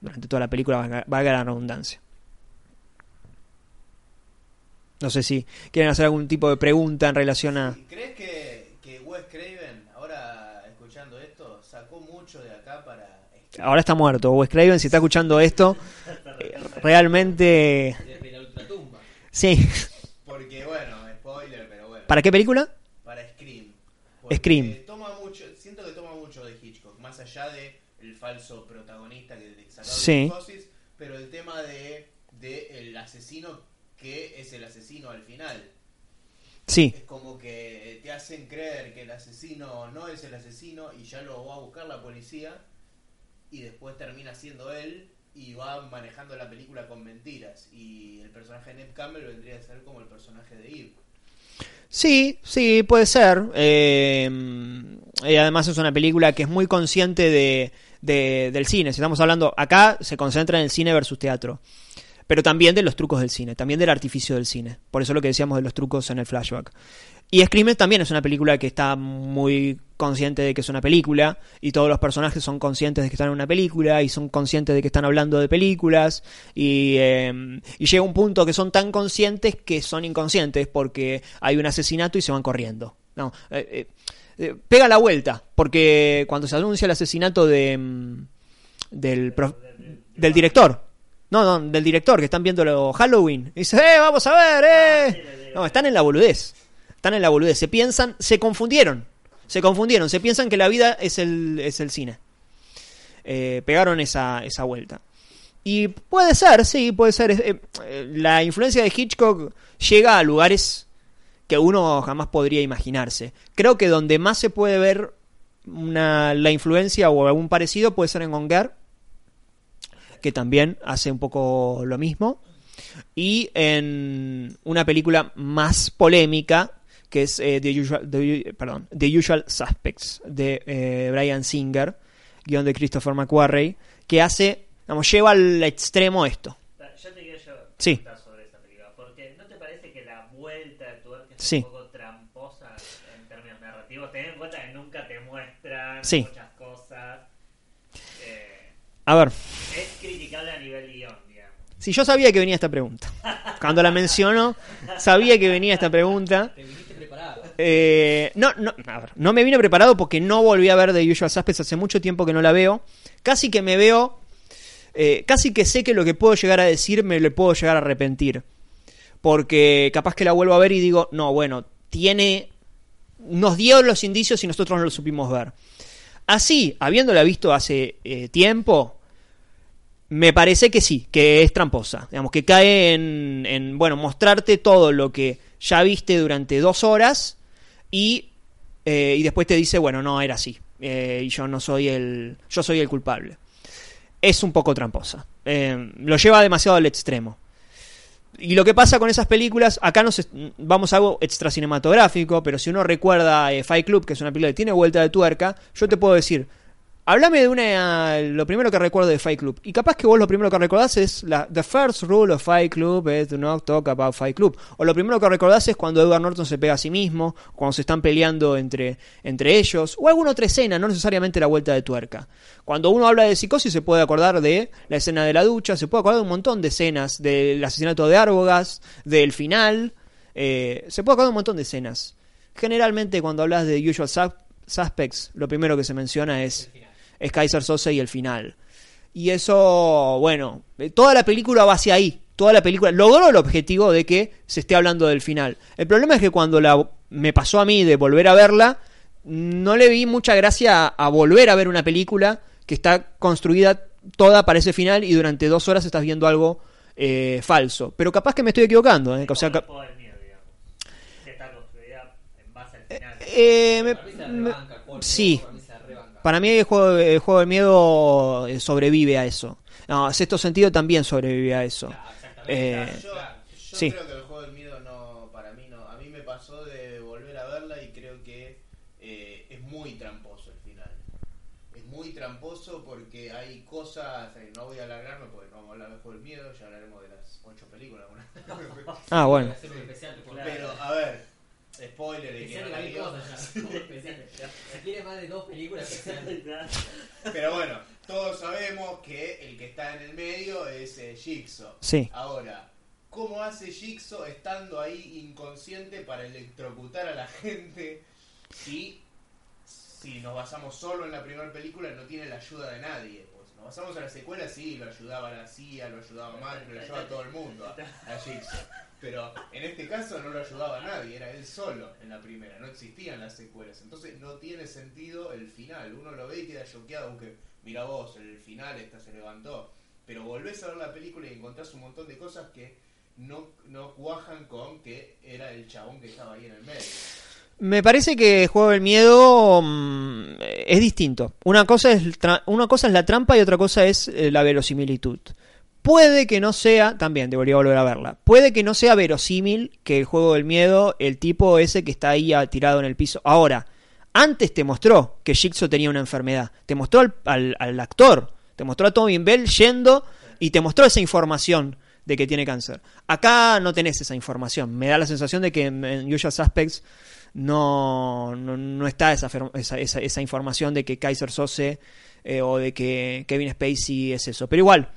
durante toda la película, valga la redundancia. No sé si quieren hacer algún tipo de pregunta en relación a... ¿Crees que, que Wes Craven, ahora escuchando esto, sacó mucho de acá para... Ahora está muerto. Wes Craven, si está escuchando esto, realmente... Desde la ultratumba. Sí. Porque, bueno, spoiler, pero bueno. ¿Para qué película? Para Scream. Scream. Toma mucho, siento que toma mucho de Hitchcock, más allá de el falso protagonista que de sacado Sí. Psicosis, pero el tema de, de el asesino que es el asesino al final. Sí. Es como que te hacen creer que el asesino no es el asesino y ya lo va a buscar la policía y después termina siendo él y va manejando la película con mentiras y el personaje de Ned Campbell vendría a ser como el personaje de Eve. Sí, sí, puede ser. Eh, y además es una película que es muy consciente de, de- del cine. Si estamos hablando, acá se concentra en el cine versus teatro. Pero también de los trucos del cine, también del artificio del cine. Por eso lo que decíamos de los trucos en el flashback. Y Scream también es una película que está muy consciente de que es una película y todos los personajes son conscientes de que están en una película y son conscientes de que están hablando de películas y, eh, y llega un punto que son tan conscientes que son inconscientes porque hay un asesinato y se van corriendo. No, eh, eh, eh, pega la vuelta porque cuando se anuncia el asesinato de mm, del, prof- del director no, no, del director, que están viendo lo Halloween. Y dice, eh, vamos a ver, eh. No, están en la boludez. Están en la boludez. Se piensan, se confundieron. Se confundieron. Se piensan que la vida es el, es el cine. Eh, pegaron esa, esa vuelta. Y puede ser, sí, puede ser. Eh, eh, la influencia de Hitchcock llega a lugares que uno jamás podría imaginarse. Creo que donde más se puede ver una, la influencia o algún parecido puede ser en Gonger que también hace un poco lo mismo. Y en una película más polémica, que es eh, The, Usual, The- perdón, The Usual Suspects, de eh, Brian Singer, guion de Christopher McQuarrie, que hace, vamos, lleva al extremo esto. Yo te quiero yo Sí. preguntar sobre esta película, porque ¿no te parece que la vuelta de tuerca es Sí. un poco tramposa en términos narrativos? Ten en cuenta que nunca te muestran Sí. muchas cosas. Eh, A ver, es criticable a nivel guion, digamos. si yo sabía que venía esta pregunta. Cuando la menciono, sabía que venía esta pregunta. [laughs] Eh, no, no, no me vine preparado porque no volví a ver The Usual Suspects hace mucho tiempo que no la veo. Casi que me veo, eh, casi que sé que lo que puedo llegar a decir me lo puedo llegar a arrepentir. Porque capaz que la vuelvo a ver y digo, no, bueno, tiene, nos dio los indicios y nosotros no lo supimos ver. Así, habiéndola visto hace eh, tiempo, me parece que sí, que es tramposa. Digamos, que cae en, en, bueno, mostrarte todo lo que ya viste durante dos horas y, eh, y después te dice, bueno, no, era así. eh, y yo no soy el, yo soy el culpable. Es un poco tramposa. Eh, lo lleva demasiado al extremo. Y lo que pasa con esas películas, acá nos vamos a algo extra cinematográfico, pero si uno recuerda Fight Club, que es una película que tiene vuelta de tuerca, yo te puedo decir, háblame de una, lo primero que recuerdo de Fight Club. Y capaz que vos lo primero que recordás es la The first rule of Fight Club is do not talk about Fight Club. O lo primero que recordás es cuando Edward Norton se pega a sí mismo, cuando se están peleando entre, entre ellos, o alguna otra escena, no necesariamente la vuelta de tuerca. Cuando uno habla de psicosis se puede acordar de la escena de la ducha, se puede acordar de un montón de escenas, del asesinato de Arbogast, del final, eh, se puede acordar de un montón de escenas. Generalmente cuando hablas de Usual Sus- Suspects, lo primero que se menciona es, es Kaiser Sose y el final. Y eso, bueno, eh, toda la película va hacia ahí. Toda la película logró el objetivo de que se esté hablando del final. El problema es que cuando la me pasó a mí de volver a verla, no le vi mucha gracia a, a volver a ver una película que está construida toda para ese final y durante dos horas estás viendo algo eh, falso. Pero capaz que me estoy equivocando. ¿eh? O sea, final. Eh, me- me- sí. Para mí el juego, el juego del miedo eh, sobrevive a eso. No, sexto sentido también sobrevive a eso. Claro. Eh, Yo, Claro. yo sí. creo que el juego del miedo no, para mí no. A mí me pasó de volver a verla y creo que eh, es muy tramposo el final. Es muy tramposo porque hay cosas, eh, no voy a alargarme porque no vamos a hablar del juego del miedo, ya hablaremos de las ocho películas. Ah, bueno. [laughs] Voy a hacer un especial de Claro. Pero, a ver, spoiler de que Especial no de la cualquier vio. cosa ya. como especial. Si [laughs] Pero bueno, todos sabemos que el que está en el medio es eh, Jigsaw. Sí. Ahora, ¿cómo hace Jigsaw estando ahí inconsciente para electrocutar a la gente si, si nos basamos solo en la primera película no tiene la ayuda de nadie? Basamos en la secuela, sí, lo ayudaba la CIA, lo ayudaba Macri, lo ayudaba todo el mundo a, a. Pero en este caso no lo ayudaba a nadie, era él solo en la primera, no existían las secuelas. Entonces no tiene sentido el final. Uno lo ve y queda choqueado, aunque mira vos, el final esta se levantó. Pero volvés a ver la película y encontrás un montón de cosas que no, no cuajan con que era el chabón que estaba ahí en el medio. Me parece que juego del miedo mm, es distinto. Una cosa es, una cosa es la trampa y otra cosa es eh, la verosimilitud. Puede que no sea, también debería volver a verla, puede que no sea verosímil que el juego del miedo, el tipo ese que está ahí ah, tirado en el piso. Ahora, antes te mostró que Jigsaw tenía una enfermedad. Te mostró al, al- al actor, te mostró a Tommy Bell yendo y te mostró esa información de que tiene cáncer. Acá no tenés esa información. Me da la sensación de que en, en Usual Suspects no, no, no está esa, esa, esa- información de que Kaiser Sose eh, o de que Kevin Spacey es eso. Pero igual,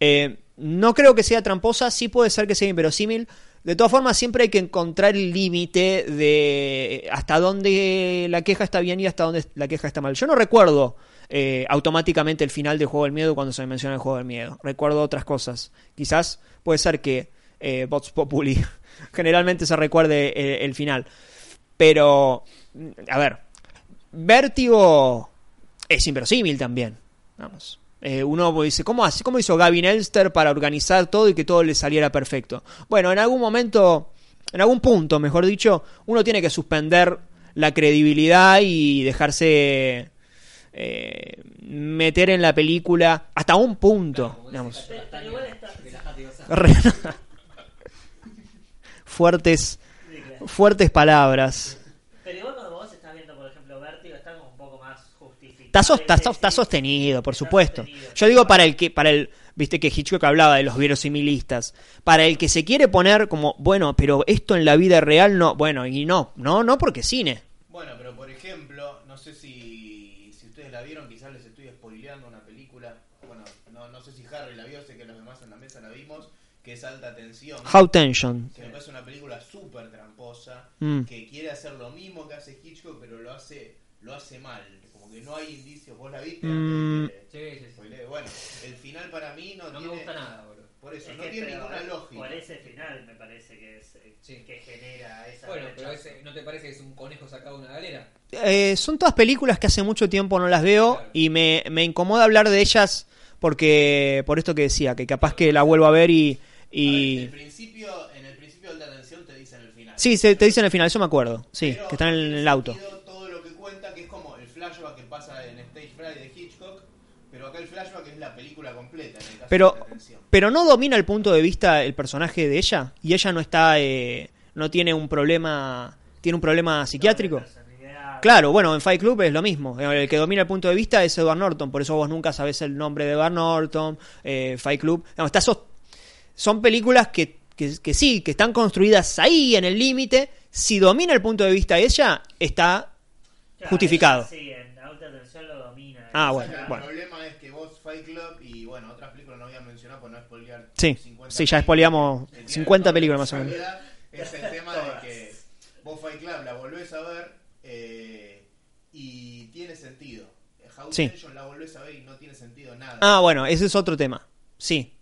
eh, no creo que sea tramposa, sí puede ser que sea inverosímil. De todas formas, siempre hay que encontrar el límite de hasta dónde la queja está bien y hasta dónde la queja está mal. Yo no recuerdo eh, automáticamente el final del juego del miedo cuando se me menciona el juego del miedo. Recuerdo otras cosas. Quizás puede ser que Vox Populi [laughs] generalmente se recuerde el final. Pero, a ver, Vértigo es inverosímil también. Vamos. Eh, uno dice, ¿cómo, hace, ¿cómo hizo Gavin Elster para organizar todo y que todo le saliera perfecto? Bueno, en algún momento, en algún punto, mejor dicho, uno tiene que suspender la credibilidad y dejarse eh, meter en la película hasta un punto. Digamos. [laughs] fuertes. Fuertes palabras. Pero igual cuando vos estás viendo, por ejemplo, Vértigo, está como un poco más justificado. Está, sos- está- está sostenido, por Está supuesto. sostenido. Yo digo para el que, para el, viste que Hitchcock hablaba de los verosimilistas. Para el que se quiere poner como, bueno, pero esto en la vida real no, bueno, y no, no, no porque es cine. Bueno, pero por ejemplo, no sé si, si ustedes la vieron, quizás les estoy spoileando una película. Bueno, no, no sé si Harry la vio, sé que los demás en la mesa la vimos, que es Alta Tensión. How Tension. Que me parece una Mm. que quiere hacer lo mismo que hace Hitchcock, pero lo hace lo hace mal. Como que no hay indicios. ¿Vos la viste? Mm. Antes de que Sí, sí, sí. Bueno, el final para mí no, No me gusta nada, boludo. Por eso, Es no tiene pero, ninguna lógica. Por ese final me parece que es eh, Sí. que genera esa Bueno, pero rechazo. ese, ¿no te parece que es un conejo sacado de una galera? Eh, son todas películas que hace mucho tiempo no las veo Claro. y me, me incomoda hablar de ellas porque, por esto que decía, que capaz que la vuelvo a ver y... A y... ver, el principio de Alta Tensión te dicen el final. Sí, se, te dicen al final, eso me acuerdo. Sí, Pero que están en el auto. sentido Todo lo que cuenta, que es como el flashback que pasa en Stage Fright de Hitchcock, pero acá el flashback es la película completa. En el caso Pero- de no domina el punto de vista el personaje de ella y ella no está, eh, no tiene un problema, tiene un problema psiquiátrico. Claro, bueno, en Fight Club es lo mismo. El que domina el punto de vista es Edward Norton, por eso vos nunca sabés el nombre de Edward Norton, eh, Fight Club. No, está son películas que, que, que sí, que están construidas ahí en el límite. Si domina el punto de vista de ella, está Claro, justificado. ella Sí, en alta tensión lo domina. Ah, Esa- bueno, el bueno. problema es que vos Fight Club y bueno, otras películas no voy a mencionar por no spoilear. Sí, 50 sí, ya espoleamos que tienen 50 doble películas más o menos. Es el [laughs] tema de que vos Fight Club la volvés a ver eh, y tiene sentido. House Sí. La volvés a ver y no tiene sentido nada. Ah, bueno, ese es otro tema. Sí.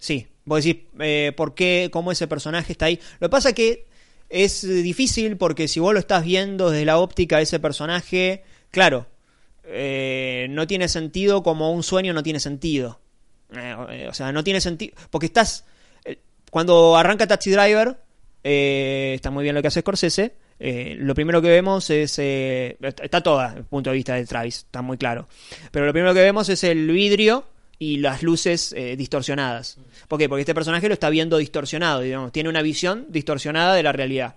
Sí. Vos decís, eh, ¿por qué, cómo ese personaje está ahí? Lo que pasa que es difícil porque si vos lo estás viendo desde la óptica de ese personaje, claro, eh, no tiene sentido como un sueño no tiene sentido. Eh, o sea, no tiene sentido. Porque estás. eh, cuando arranca Taxi Driver, está muy bien lo que hace Scorsese. Lo primero que vemos es. eh, está toda, el punto de vista de Travis, está muy claro. Pero lo primero que vemos es el vidrio y las luces eh, distorsionadas. ¿Por qué? Porque este personaje lo está viendo distorsionado, digamos, tiene una visión distorsionada de la realidad.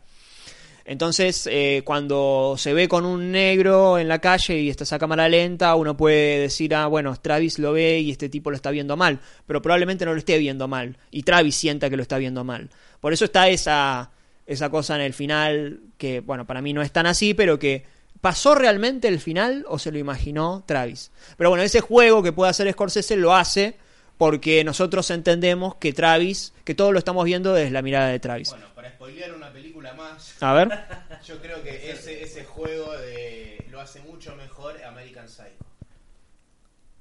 Entonces, eh, cuando se ve con un negro en la calle y está esa cámara lenta, uno puede decir, ah, bueno, Travis lo ve y este tipo lo está viendo mal, pero probablemente no lo esté viendo mal, y Travis sienta que lo está viendo mal. Por eso está esa, esa cosa en el final, que, bueno, para mí no es tan así, pero que pasó realmente el final o se lo imaginó Travis. Pero bueno, ese juego que puede hacer Scorsese lo hace porque nosotros entendemos que Travis, que todo lo estamos viendo desde la mirada de Travis. Bueno, para spoilear una película más, A ver. [laughs] yo creo que ese, ese juego de, lo hace mucho mejor American Psycho.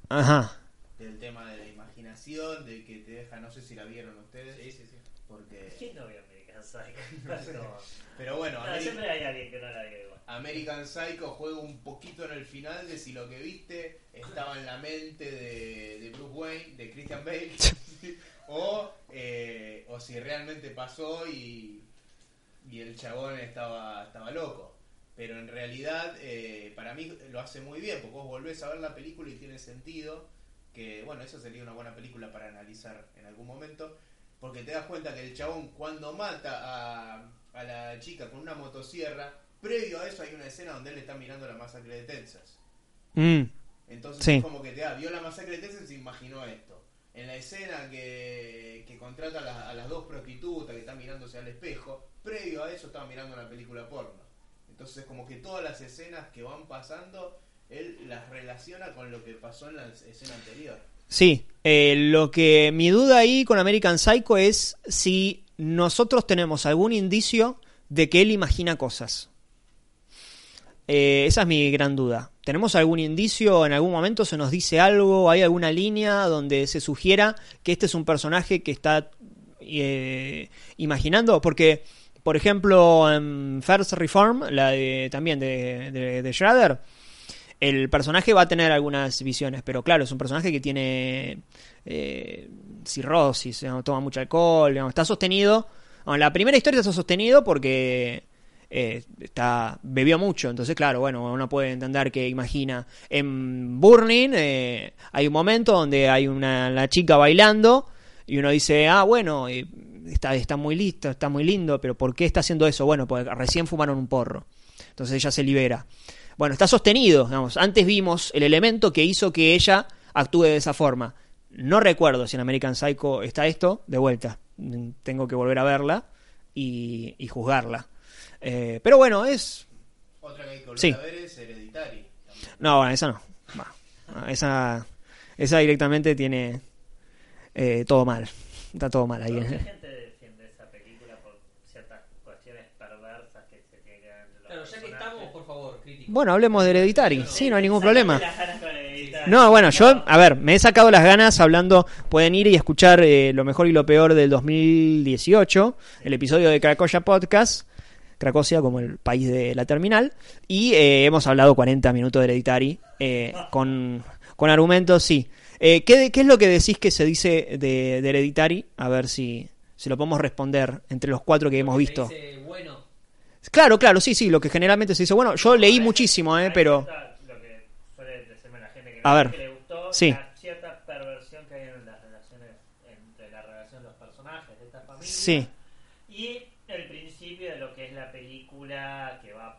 Ajá. Del tema de la imaginación, de que te deja, no sé si la vieron ustedes. Sí, sí, sí. Porque, ¿Quién no vio American Psycho? [laughs] Pero bueno, No, Ameri- siempre hay alguien que no la vio igual. American Psycho juega un poquito en el final de si lo que viste estaba en la mente de, de Bruce Wayne, de Christian Bale, [laughs] o, eh, o si realmente pasó y, y el chabón estaba, estaba loco. Pero en realidad, eh, para mí lo hace muy bien, porque vos volvés a ver la película y tiene sentido que, bueno, eso sería una buena película para analizar en algún momento, porque te das cuenta que el chabón cuando mata a, a la chica con una motosierra, previo a eso hay una escena donde él está mirando la masacre de Texas. Mm. Entonces Sí. es como que te da, vio la masacre de Texas y se imaginó esto. En la escena que, que contrata a, las- a las dos prostitutas que están mirándose al espejo, previo a eso estaba mirando una película porno. Entonces es como que todas las escenas que van pasando, él las relaciona con lo que pasó en la escena anterior. Sí, eh, lo que mi duda ahí con American Psycho es si nosotros tenemos algún indicio de que él imagina cosas. Eh, esa es mi gran duda. ¿Tenemos algún indicio? ¿En algún momento se nos dice algo? ¿Hay alguna línea donde se sugiera que este es un personaje que está eh, imaginando? Porque, por ejemplo, en First Reform, la de, también de, de, de Schrader, el personaje va a tener algunas visiones, pero claro, es un personaje que tiene eh, cirrosis, toma mucho alcohol, está sostenido. La primera historia está sostenido porque eh, está bebió mucho, entonces claro, bueno, uno puede entender que imagina. En Burning eh, hay un momento donde hay una la chica bailando y uno dice, ah, bueno, está, está muy listo, está muy lindo, pero ¿por qué está haciendo eso? Bueno, porque recién fumaron un porro. Entonces ella se libera. Bueno, está sostenido, digamos. Antes vimos el elemento que hizo que ella actúe de esa forma. No recuerdo si en American Psycho está esto, de vuelta. Tengo que volver a verla y, y juzgarla. Eh, pero bueno, es... Otra que hay que volver Sí. a ver es Hereditary. también. No, bueno, esa. No, esa, esa directamente tiene eh, todo mal. Está todo mal ahí. Mucha gente defiende esa película por ciertas cuestiones perversas que se tienen entre los Claro, ya que personajes. estamos, por favor, críticos. Bueno, hablemos de Hereditary. Sí, no hay ningún problema. No, bueno, yo, a ver, me he sacado las ganas hablando, pueden ir y escuchar eh, lo mejor y lo peor del 2018, el episodio de Cracoya Podcast, Cracosia como el país de la terminal, y eh, hemos hablado 40 minutos de Hereditary eh, con, con argumentos, sí. Eh, ¿qué, ¿Qué es lo que decís que se dice de, de Hereditary? A ver si, si lo podemos responder entre los cuatro que hemos visto. dice, bueno, Claro, claro, sí, sí, lo que generalmente se dice. Bueno, yo leí muchísimo, eh, pero... está Lo que suele decirme la gente que, A ver, que le gustó, sí. la cierta perversión que hay en las relaciones, entre la relación de los personajes de esta familia. Sí. Y el principio de lo que es la película que va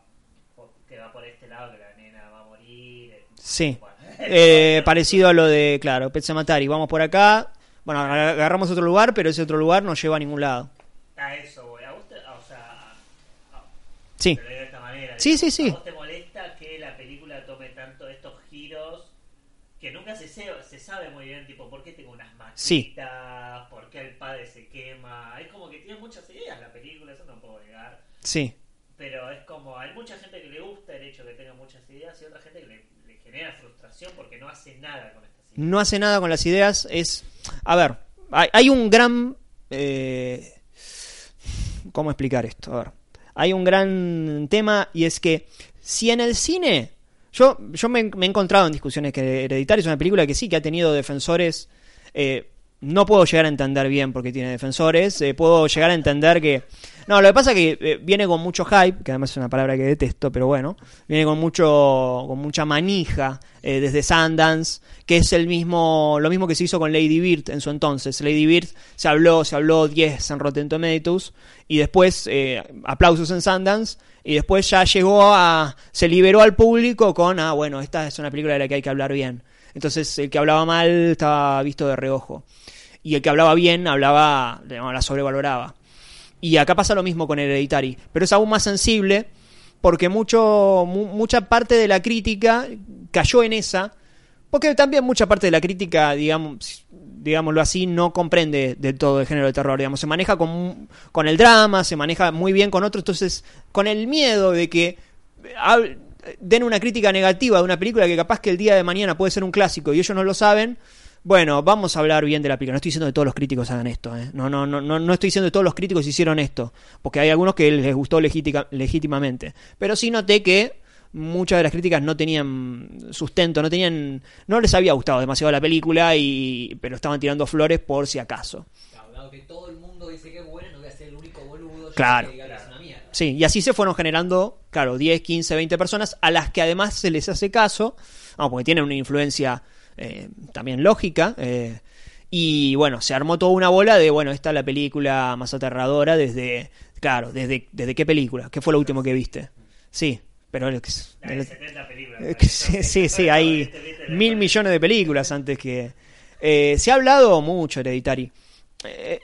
que va por este lado, que la nena va a morir. eh, Sí. [laughs] bueno. Eh, parecido a lo de, claro, Pet Sematary. Vamos por acá. Bueno, agarramos otro lugar, pero ese otro lugar no lleva a ningún lado. A eso, güey. A vos te, o sea, a- Sí. digo de esta manera. Sí, sí, sí. ¿A vos te molesta que la película tome tanto estos giros que nunca se, se, se sabe muy bien, tipo, por qué tengo unas maquitas, Sí. por qué el padre se quema? Es como que tiene muchas ideas la película, eso no puedo negar. Sí. Pero es como, hay mucha gente que le gusta el hecho de que tenga muchas ideas y otra gente que le, le genera frustración porque no hace nada con estas ideas. No hace nada con las ideas. Es. A ver, hay, hay un gran. eh, ¿Cómo explicar esto? A ver. Hay un gran tema y es que si en el cine. Yo, yo me, he encontrado en discusiones que Hereditary es una película que sí, que ha tenido defensores. eh, no puedo llegar a entender bien porque tiene defensores. eh, puedo llegar a entender que. No, lo que pasa es que eh, viene con mucho hype, que además es una palabra que detesto, pero bueno. Viene con mucho con mucha manija eh, desde Sundance, que es el mismo lo mismo que se hizo con Lady Bird en su entonces. Lady Bird se habló, se habló 10 en Rotten Tomatoes y después eh, aplausos en Sundance y después ya llegó a se liberó al público con ah bueno, esta es una película de la que hay que hablar bien. Entonces el que hablaba mal estaba visto de reojo. Y el que hablaba bien hablaba, la sobrevaloraba. Y acá pasa lo mismo con Hereditary. Pero es aún más sensible porque mucho, mu- mucha parte de la crítica cayó en esa. Porque también mucha parte de la crítica, digamos, digámoslo así, no comprende del todo el género de terror. Digamos, se maneja con, con el drama, se maneja muy bien con otro. Entonces, con el miedo de que hab- den una crítica negativa de una película que capaz que el día de mañana puede ser un clásico y ellos no lo saben, bueno, vamos a hablar bien de la película. No estoy diciendo que todos los críticos hagan esto, ¿eh? No, no, no, no, no estoy diciendo que todos los críticos hicieron esto, porque hay algunos que les gustó legítimamente. Pero sí noté que muchas de las críticas no tenían sustento, no tenían, no les había gustado demasiado la película y, pero estaban tirando flores por si acaso. Claro, que todo el mundo dice que es buena, no voy a ser el único boludo yo Claro. que diga que es una mierda. Sí, y así se fueron generando, claro, 10, 15, 20 personas a las que además se les hace caso, vamos, porque tienen una influencia eh, también lógica. eh, y bueno, se armó toda una bola de, bueno, esta es la película más aterradora desde, claro, desde, desde qué película, ¿qué fue lo último que viste? Sí, pero es que es- Hay 70 películas. es que sí, sí, sí, hay [laughs] mil millones de películas antes que... Eh, se ha hablado mucho, Hereditary. Eh,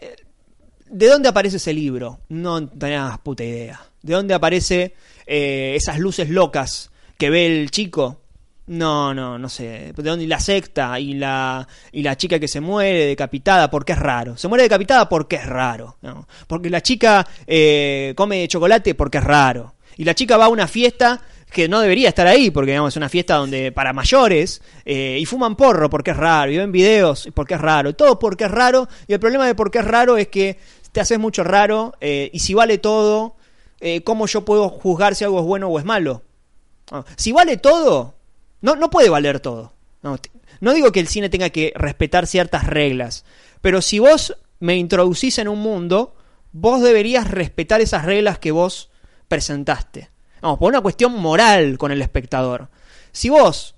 ¿De dónde aparece ese libro? No tenés puta idea. ¿De dónde aparece eh, esas luces locas que ve el chico? No, no, no sé. ¿De dónde? Y la secta y la, y la chica que se muere decapitada porque es raro. Se muere decapitada porque es raro. Porque la chica eh, come chocolate porque es raro. Y la chica va a una fiesta que no debería estar ahí, porque digamos, es una fiesta donde para mayores, eh, y fuman porro porque es raro, y ven videos porque es raro, todo porque es raro, y el problema de por qué es raro es que te haces mucho raro, eh, y si vale todo, ¿cómo yo puedo juzgar si algo es bueno o es malo? Ah, si vale todo, no, no puede valer todo. No, no digo que el cine tenga que respetar ciertas reglas, pero si vos me introducís en un mundo, vos deberías respetar esas reglas que vos presentaste. Vamos, por una cuestión moral con el espectador. Si vos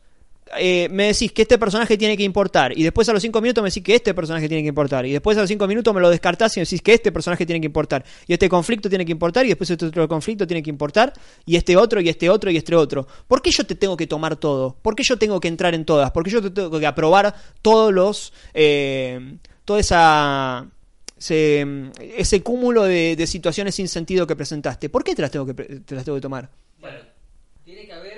eh, me decís que este personaje tiene que importar y después a los 5 minutos me decís que este personaje tiene que importar y después a los 5 minutos me lo descartás y me decís que este personaje tiene que importar y este conflicto tiene que importar y después este otro conflicto tiene que importar y este otro y este otro y este otro. ¿Por qué yo te tengo que tomar todo? ¿Por qué yo tengo que entrar en todas? ¿Por qué yo te tengo que aprobar todos los... Eh, toda esa... Ese, cúmulo de, situaciones sin sentido que presentaste. ¿Por qué te las tengo que, te las tengo que tomar? Bueno, tiene que haber.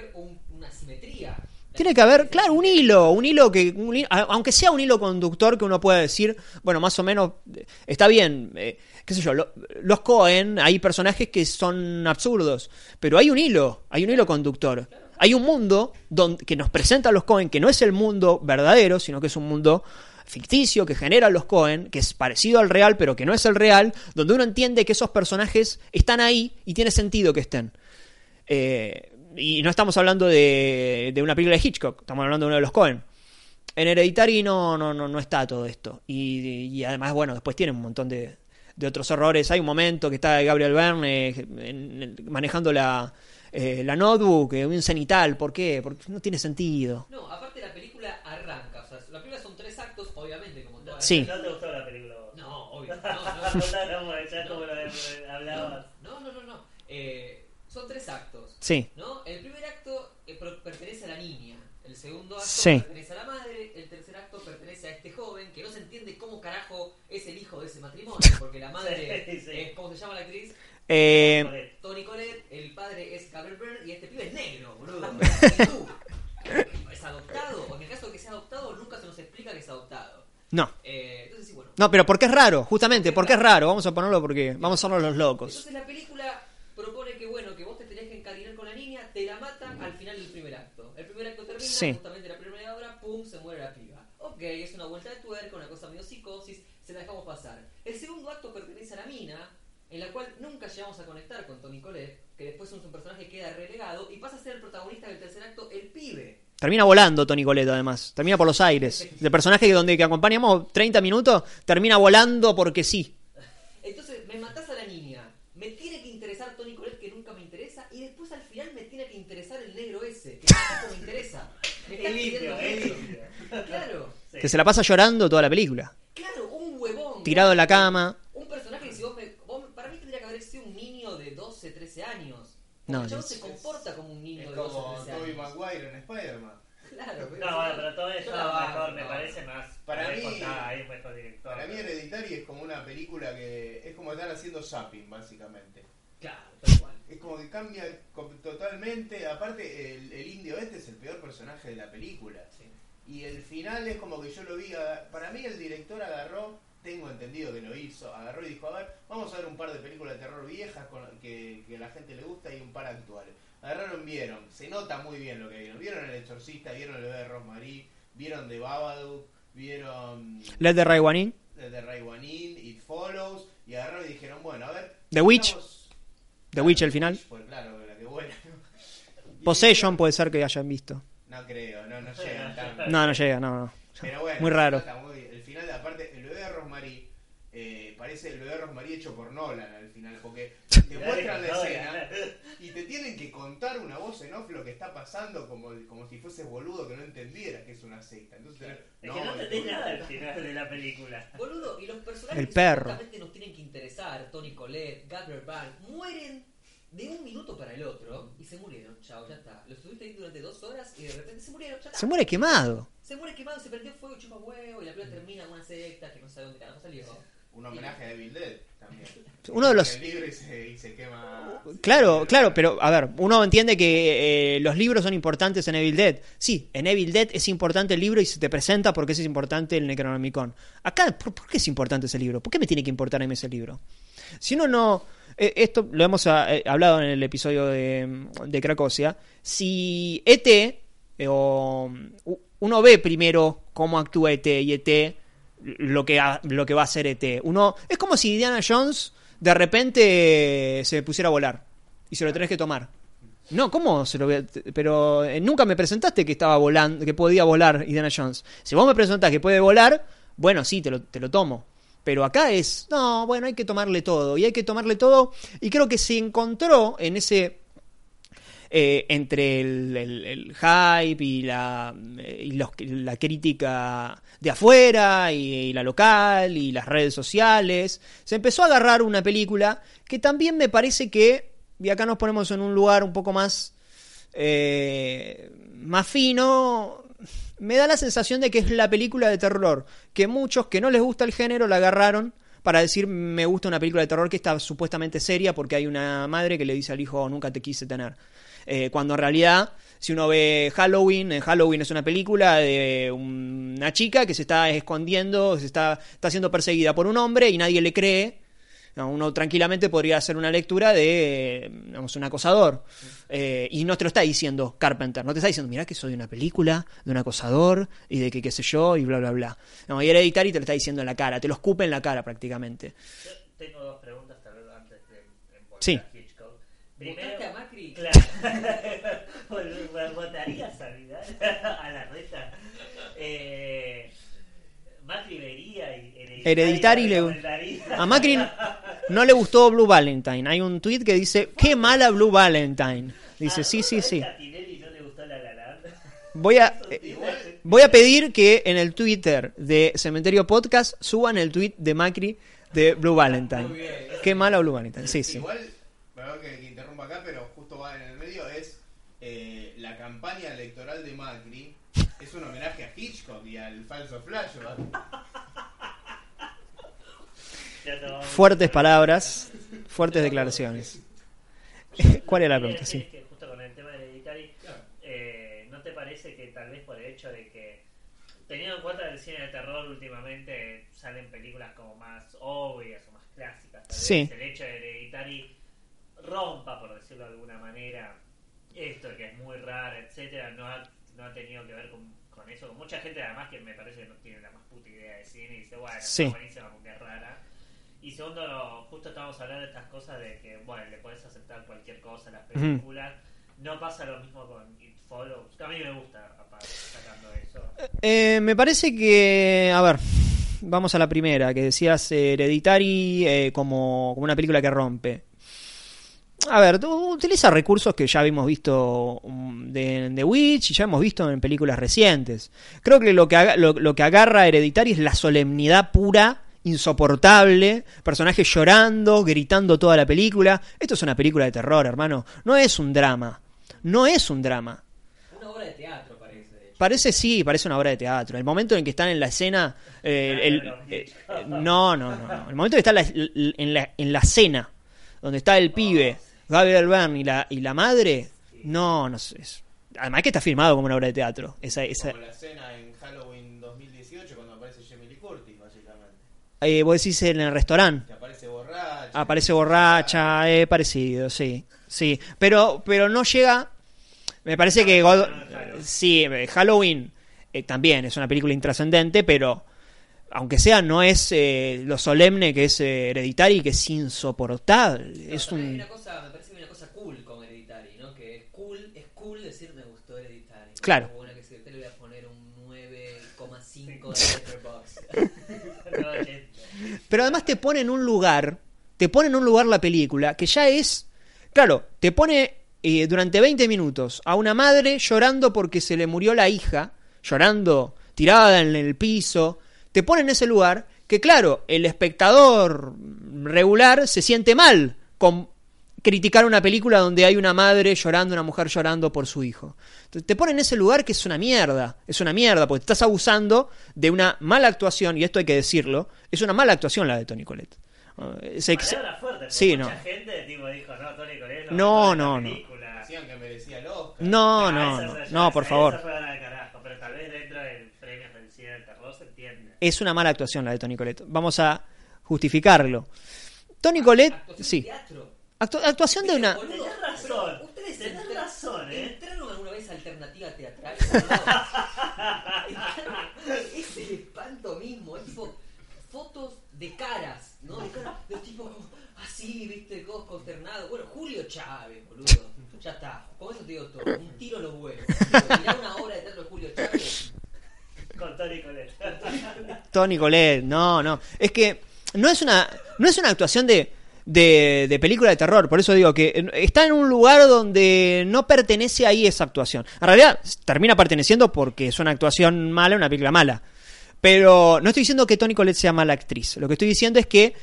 Tiene que haber, claro, un hilo, un hilo que, un aunque sea un hilo conductor que uno pueda decir, bueno, más o menos, eh, está bien, eh, qué sé yo, lo- los Cohen, hay personajes que son absurdos, pero hay un hilo, hay un hilo conductor. Hay un mundo donde, que nos presenta a los Cohen, que no es el mundo verdadero, sino que es un mundo ficticio que genera los Cohen, que es parecido al real, pero que no es el real, donde uno entiende que esos personajes están ahí y tiene sentido que estén. Eh, y no estamos hablando de, de una película de Hitchcock, estamos hablando de uno de los Cohen. En Hereditary no, no, no, no está todo esto. Y, y además, bueno, después tiene un montón de, de otros errores. Hay un momento que está Gabriel Byrne eh, en- en- manejando la, eh, la notebook, eh, un cenital. ¿Por qué? Porque no tiene sentido. No, aparte la película arranca. O sea, la película son tres actos, obviamente, como todas. Sí. ¿No te gustó la película? vos? No, obvio. [laughs] No, no. No, lo de- hablabas. No, no, no, no. Eh, son tres actos. Sí, ¿no? El primer acto eh, per- pertenece a la niña. El segundo acto Sí. pertenece a la madre. El tercer acto pertenece a este joven que no se entiende cómo carajo es el hijo de ese matrimonio. Porque la madre [laughs] Sí, sí. es, ¿cómo se llama la actriz? Eh. Tony Colette. El padre es Gabriel Byrne y este pibe es negro, boludo. Y tú, ¿Es adoptado? O en el caso de que sea adoptado, nunca se nos explica que es adoptado. no. Eh, entonces, sí, bueno. No, pero porque es raro, justamente, porque es raro. Vamos a ponerlo porque vamos a hacernos los locos. Entonces la película propone que bueno, que vos te tenés que encariñar con la niña, te la matan al final del primer acto. El primer acto termina, Sí. justamente la primera hora, pum, se muere la piba. Ok, es una vuelta de tuerca, una cosa medio psicosis, se la dejamos pasar. El segundo acto pertenece a la mina, en la cual nunca llegamos a conectar con Tony Colette, que después es un personaje que queda relegado y pasa a ser el protagonista del tercer acto, el pibe. Termina volando Tony Colette, además. Termina por los aires. El personaje que donde que acompañamos 30 minutos, termina volando porque sí. Entonces, me matás a la niña. Me tiene que interesar Tony Colette, que nunca me interesa. Y después al final me tiene que interesar el negro ese, que tampoco me interesa. Me estás Es limpio, es limpio. Claro, Sí. Que se la pasa llorando toda la película. claro, un huevón. Tirado en la cama. Un personaje que si vos me. vos- para mí tendría que haber sido un niño de 12, 13 años. No, No, el se comporta como un niño Es de 12, como 13 Tobey años. Maguire en Spider-Man. Claro, pero No, bueno, pero todo eso mejor, me no. parece más. Para mí- contada, ahí es mejor director. Para mí Hereditary es como una película que es como estar haciendo zapping, básicamente. Claro, tal cual. Es como que cambia totalmente. Aparte, el, el indio este es el peor personaje de la película. Sí. Y el final es como que yo lo vi. Para mí, el director agarró, tengo entendido que lo hizo, agarró y dijo: A ver, vamos a ver un par de películas de terror viejas con, que, que a la gente le gusta y un par actuales. Agarraron, vieron, se nota muy bien lo que vieron. Vieron El Exorcista, vieron El bebé de Rosemary, vieron The Babadook, vieron Let the Right One In. The Ray It Follows, y agarraron y dijeron: Bueno, a ver. The Witch. The Witch, el final. Pues claro, la que buena. Y Possession puede ser que hayan visto. No creo, no, no llegan tanto. No, no llega, no, no. Pero bueno, Muy raro. está muy- el final, aparte, el bebé de Rosemary eh, parece el bebé de Rosemary hecho por Nolan al final, porque [laughs] te muestran la escena y te tienen que contar una voz en off lo que está pasando como, como si fueses boludo que no entendiera que es una secta. Entonces, Es que no entendés nada al final de la película. Boludo, y los personajes El perro. nos tienen que interesar, Tony Colette, Gabriel Byrne, mueren de un minuto para el otro y se murieron. Chao, ya está. Los estuviste ahí durante dos horas y de repente se murieron. Ya está. Se muere quemado. Se muere quemado, se prendió fuego, chupa huevo y la película termina con una secta que no sabe dónde carajo salió. Un homenaje a Evil Dead también. [laughs] Uno de los El libro y se, y se quema. Claro, claro, pero a ver, uno entiende que eh, los libros son importantes en Evil Dead. Sí, en Evil Dead es importante el libro y se te presenta porque es importante el Necronomicon. Acá, ¿por, por qué es importante ese libro? ¿Por qué me tiene que importar a mí ese libro? Si uno no... eh, esto lo hemos ah, eh, hablado en el episodio de, de Cracosia. Si ET, o, u- uno ve primero cómo actúa ET y ET lo que, lo que va a hacer ET. Uno, es como si Indiana Jones de repente se pusiera a volar y se lo tenés que tomar. No, ¿cómo se lo voy a- Pero eh, nunca me presentaste que estaba volando, que podía volar Indiana Jones. Si vos me presentás que puede volar, bueno, sí, te lo, te lo tomo. Pero acá es, no, bueno, hay que tomarle todo. Y hay que tomarle todo. Y creo que se encontró en ese eh, entre el, hype y, la, eh, la crítica de afuera y, y la local y las redes sociales, se empezó a agarrar una película que también me parece que, y acá nos ponemos en un lugar un poco más, eh, más fino, me da la sensación de que es la película de terror, que muchos que no les gusta el género la agarraron para decir me gusta una película de terror que está supuestamente seria porque hay una madre que le dice al hijo nunca te quise tener. Eh, cuando en realidad, si uno ve Halloween, en Halloween es una película de una chica que se está escondiendo, se está, está siendo perseguida por un hombre y nadie le cree. No, uno tranquilamente podría hacer una lectura de, eh, digamos, un acosador. Eh, y no te lo está diciendo Carpenter, no te está diciendo, mira que soy una película de un acosador y de que qué sé yo y bla, bla, bla. No, y Hereditary te lo está diciendo en la cara, te lo escupe en la cara prácticamente. Yo tengo dos preguntas tal vez antes de de Sí. ¿Votaste a Macri? Claro. ¿Votarías a Vidal? a la reta. Eh, Macri vería y Hereditary le- recomendaría. A Macri no le gustó Blue Valentine. Hay un tweet que dice, qué mala Blue Valentine. Dice, Ah, sí, sí, ¿sabés sí. que a Tinelli no le gustó La La Land? Voy a, [laughs] eh, voy a pedir que en el Twitter de Cementerio Podcast suban el tweet de Macri de Blue Muy Valentine. bien. Qué mala Blue Valentine. Sí, sí. Igual, que, acá, pero justo va en el medio, es eh, la campaña electoral de Macri. Es un homenaje a Hitchcock y al falso flashback. Fuertes palabras, fuertes declaraciones. [laughs] ¿Cuál era la pregunta? Sí. que justo con el tema de Hereditary, eh, ¿no te parece que tal vez por el hecho de que, teniendo en cuenta que el cine de terror últimamente salen películas como más obvias o más clásicas, tal Sí. vez el hecho de Hereditary rompa, por decirlo de alguna manera, esto que es muy raro, etcétera, no ha, no ha tenido que ver con, con eso, con mucha gente además que me parece que no tiene la más puta idea de cine y dice, bueno, Sí. está buenísima porque es rara. Y segundo, justo estábamos hablando de estas cosas de que, bueno, le puedes aceptar cualquier cosa a las películas. No pasa lo mismo con It Follows. A mí me gusta apa- sacando eso. Eh, me parece que, a ver, vamos a la primera, que decías eh, Hereditary eh, como, como una película que rompe. A ver, utiliza recursos que ya habíamos visto um, de, de Witch y ya hemos visto en películas recientes. Creo que lo que, aga- lo, lo que agarra Hereditary es la solemnidad pura, insoportable, personajes llorando, gritando toda la película. Esto es una película de terror, hermano. No es un drama. No es un drama. Una obra de teatro parece. Parece sí, parece una obra de teatro. El momento en que están en la escena, eh, el- eh, no, no, no, no. El momento en que está en la, en la, en la cena, donde está el pibe, Gabriel Byrne y la, y la madre, no, no sé. es- Además que está filmado como una obra de teatro. Esa, esa, Como la escena en Halloween 2018 cuando aparece Jamie Lee Curtis, básicamente. eh, vos decís en el restaurante. Que aparece borracha. Aparece borracha, eh, parecido, sí. Sí, pero, pero no llega. Me parece que. God- sí, Halloween eh, también es una película intrascendente, pero. Aunque sea, no es eh, lo solemne que es eh, Hereditary, que es insoportable. No, es un. hay una cosa cool con Hereditary, ¿no? Que es cool, es cool decir me gustó Hereditary. ¿no? Claro. Como una que si te le voy a poner un 9,5 de Letterboxd. [laughs] No, gente. Pero además te pone en un lugar. Te pone en un lugar la película que ya es. Claro, te pone eh, durante 20 minutos a una madre llorando porque se le murió la hija, llorando, tirada en el piso. Te pone en ese lugar que, claro, el espectador regular se siente mal con criticar una película donde hay una madre llorando, una mujer llorando por su hijo. Entonces, te pone en ese lugar que es una mierda, es una mierda, porque estás abusando de una mala actuación, y esto hay que decirlo, es una mala actuación la de Tony Colette. Eh, porque Sí, mucha no. gente tipo, dijo, no, Tony Colette No, no, no, la no. película. Decían que merecía el Oscar. No, no, no, esa- no, por favor. esa fue la de carajo, pero tal vez dentro del premio del cine del terror se entiende. Es una mala actuación la de Tony Colette. Vamos a justificarlo. Tony Colette, sí. teatro. Actu- actuación de una... Boludo, Tenés pero razón, Ustedes tenés entraron- razón, ¿eh? ¿Entraron alguna vez a alternativa teatral? [laughs] es el espanto mismo, es tipo fotos de caras, ¿no? De caras de tipo como así, viste, todos consternados. Bueno, Julio Chávez, boludo. Ya está, con eso te digo todo. Un tiro en los huevos. Mirá una obra de teatro de Julio Chávez. Con Tony Colette. Tony Colette, no, no. Es que no es una, no es una actuación de, de, de película de terror. Por eso digo que está en un lugar donde no pertenece ahí esa actuación. En realidad termina perteneciendo porque es una actuación mala, una película mala. Pero no estoy diciendo que Tony Colette sea mala actriz. Lo que estoy diciendo es que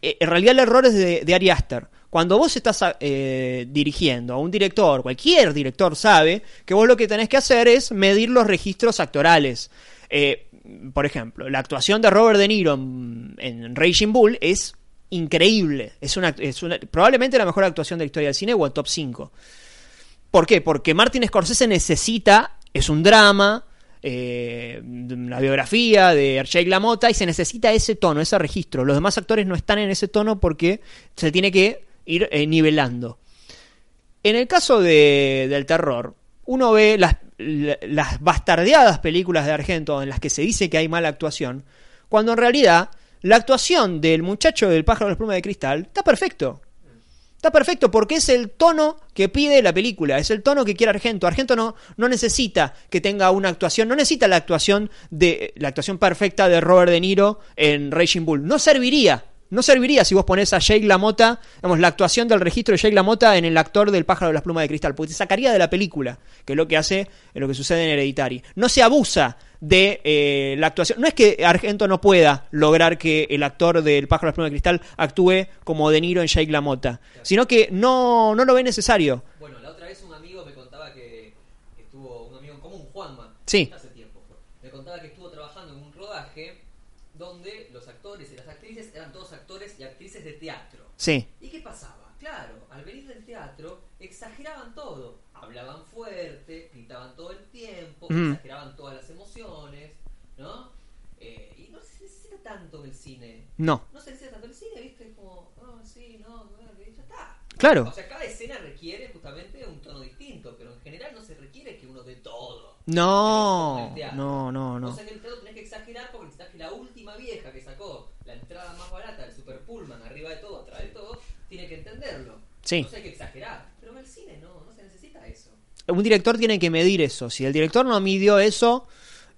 eh, en realidad el error es de, de Ari Aster. Cuando vos estás eh, dirigiendo a un director, cualquier director sabe que vos lo que tenés que hacer es medir los registros actorales. Eh, por ejemplo, la actuación de Robert De Niro en Raging Bull es increíble. Es una, es una- probablemente la mejor actuación de la historia del cine o el top 5. ¿Por qué? Porque Martin Scorsese necesita, es un drama, eh, la biografía de Jake LaMotta y se necesita ese tono, ese registro. Los demás actores no están en ese tono porque se tiene que ir eh, nivelando. En el caso de- del terror, uno ve las, la- las bastardeadas películas de Argento en las que se dice que hay mala actuación, cuando en realidad la actuación del muchacho del pájaro de las plumas de cristal está perfecto. Está perfecto porque es el tono que pide la película, es el tono que quiere Argento. Argento no, no necesita que tenga una actuación, no necesita la actuación de la actuación perfecta de Robert De Niro en Raging Bull. No serviría. No serviría si vos pones a Jake LaMotta, digamos, la actuación del registro de Jake LaMotta en el actor del pájaro de las plumas de cristal, porque te sacaría de la película, que es lo que hace, lo que sucede en Hereditary. No se abusa de eh, la actuación. No es que Argento no pueda lograr que el actor del pájaro de las plumas de cristal actúe como De Niro en Jake LaMotta, sino que no, no lo ve necesario. Bueno, la otra vez un amigo me contaba que estuvo, un amigo en común, Juanma, Sí. hace tiempo, fue, me contaba que estuvo trabajando en un rodaje donde los actores y las actrices eran todos actores y actrices de teatro. Sí, ¿Y qué pasaba? Claro, al venir del teatro exageraban todo. Hablaban fuerte, gritaban todo el tiempo, Mm. exageraban todas las emociones, ¿no? Eh, y no se necesita tanto el cine. no. No se necesita tanto el cine, ¿viste? Es como, ah, sí, no, no, ya está. Claro. O sea, cada escena requiere justamente un tono distinto, pero en general no se requiere que uno dé todo. No, teatro. no, no, O no. sea, en el teatro tenés que exagerar porque necesitas que la última vieja que sacó la entrada más barata del Super Pullman, arriba de todo, atrás de todo, tiene que entenderlo. Sí. Entonces hay que exagerar. Pero en el cine no, no se necesita eso? un director tiene que medir eso. Si el director no midió eso,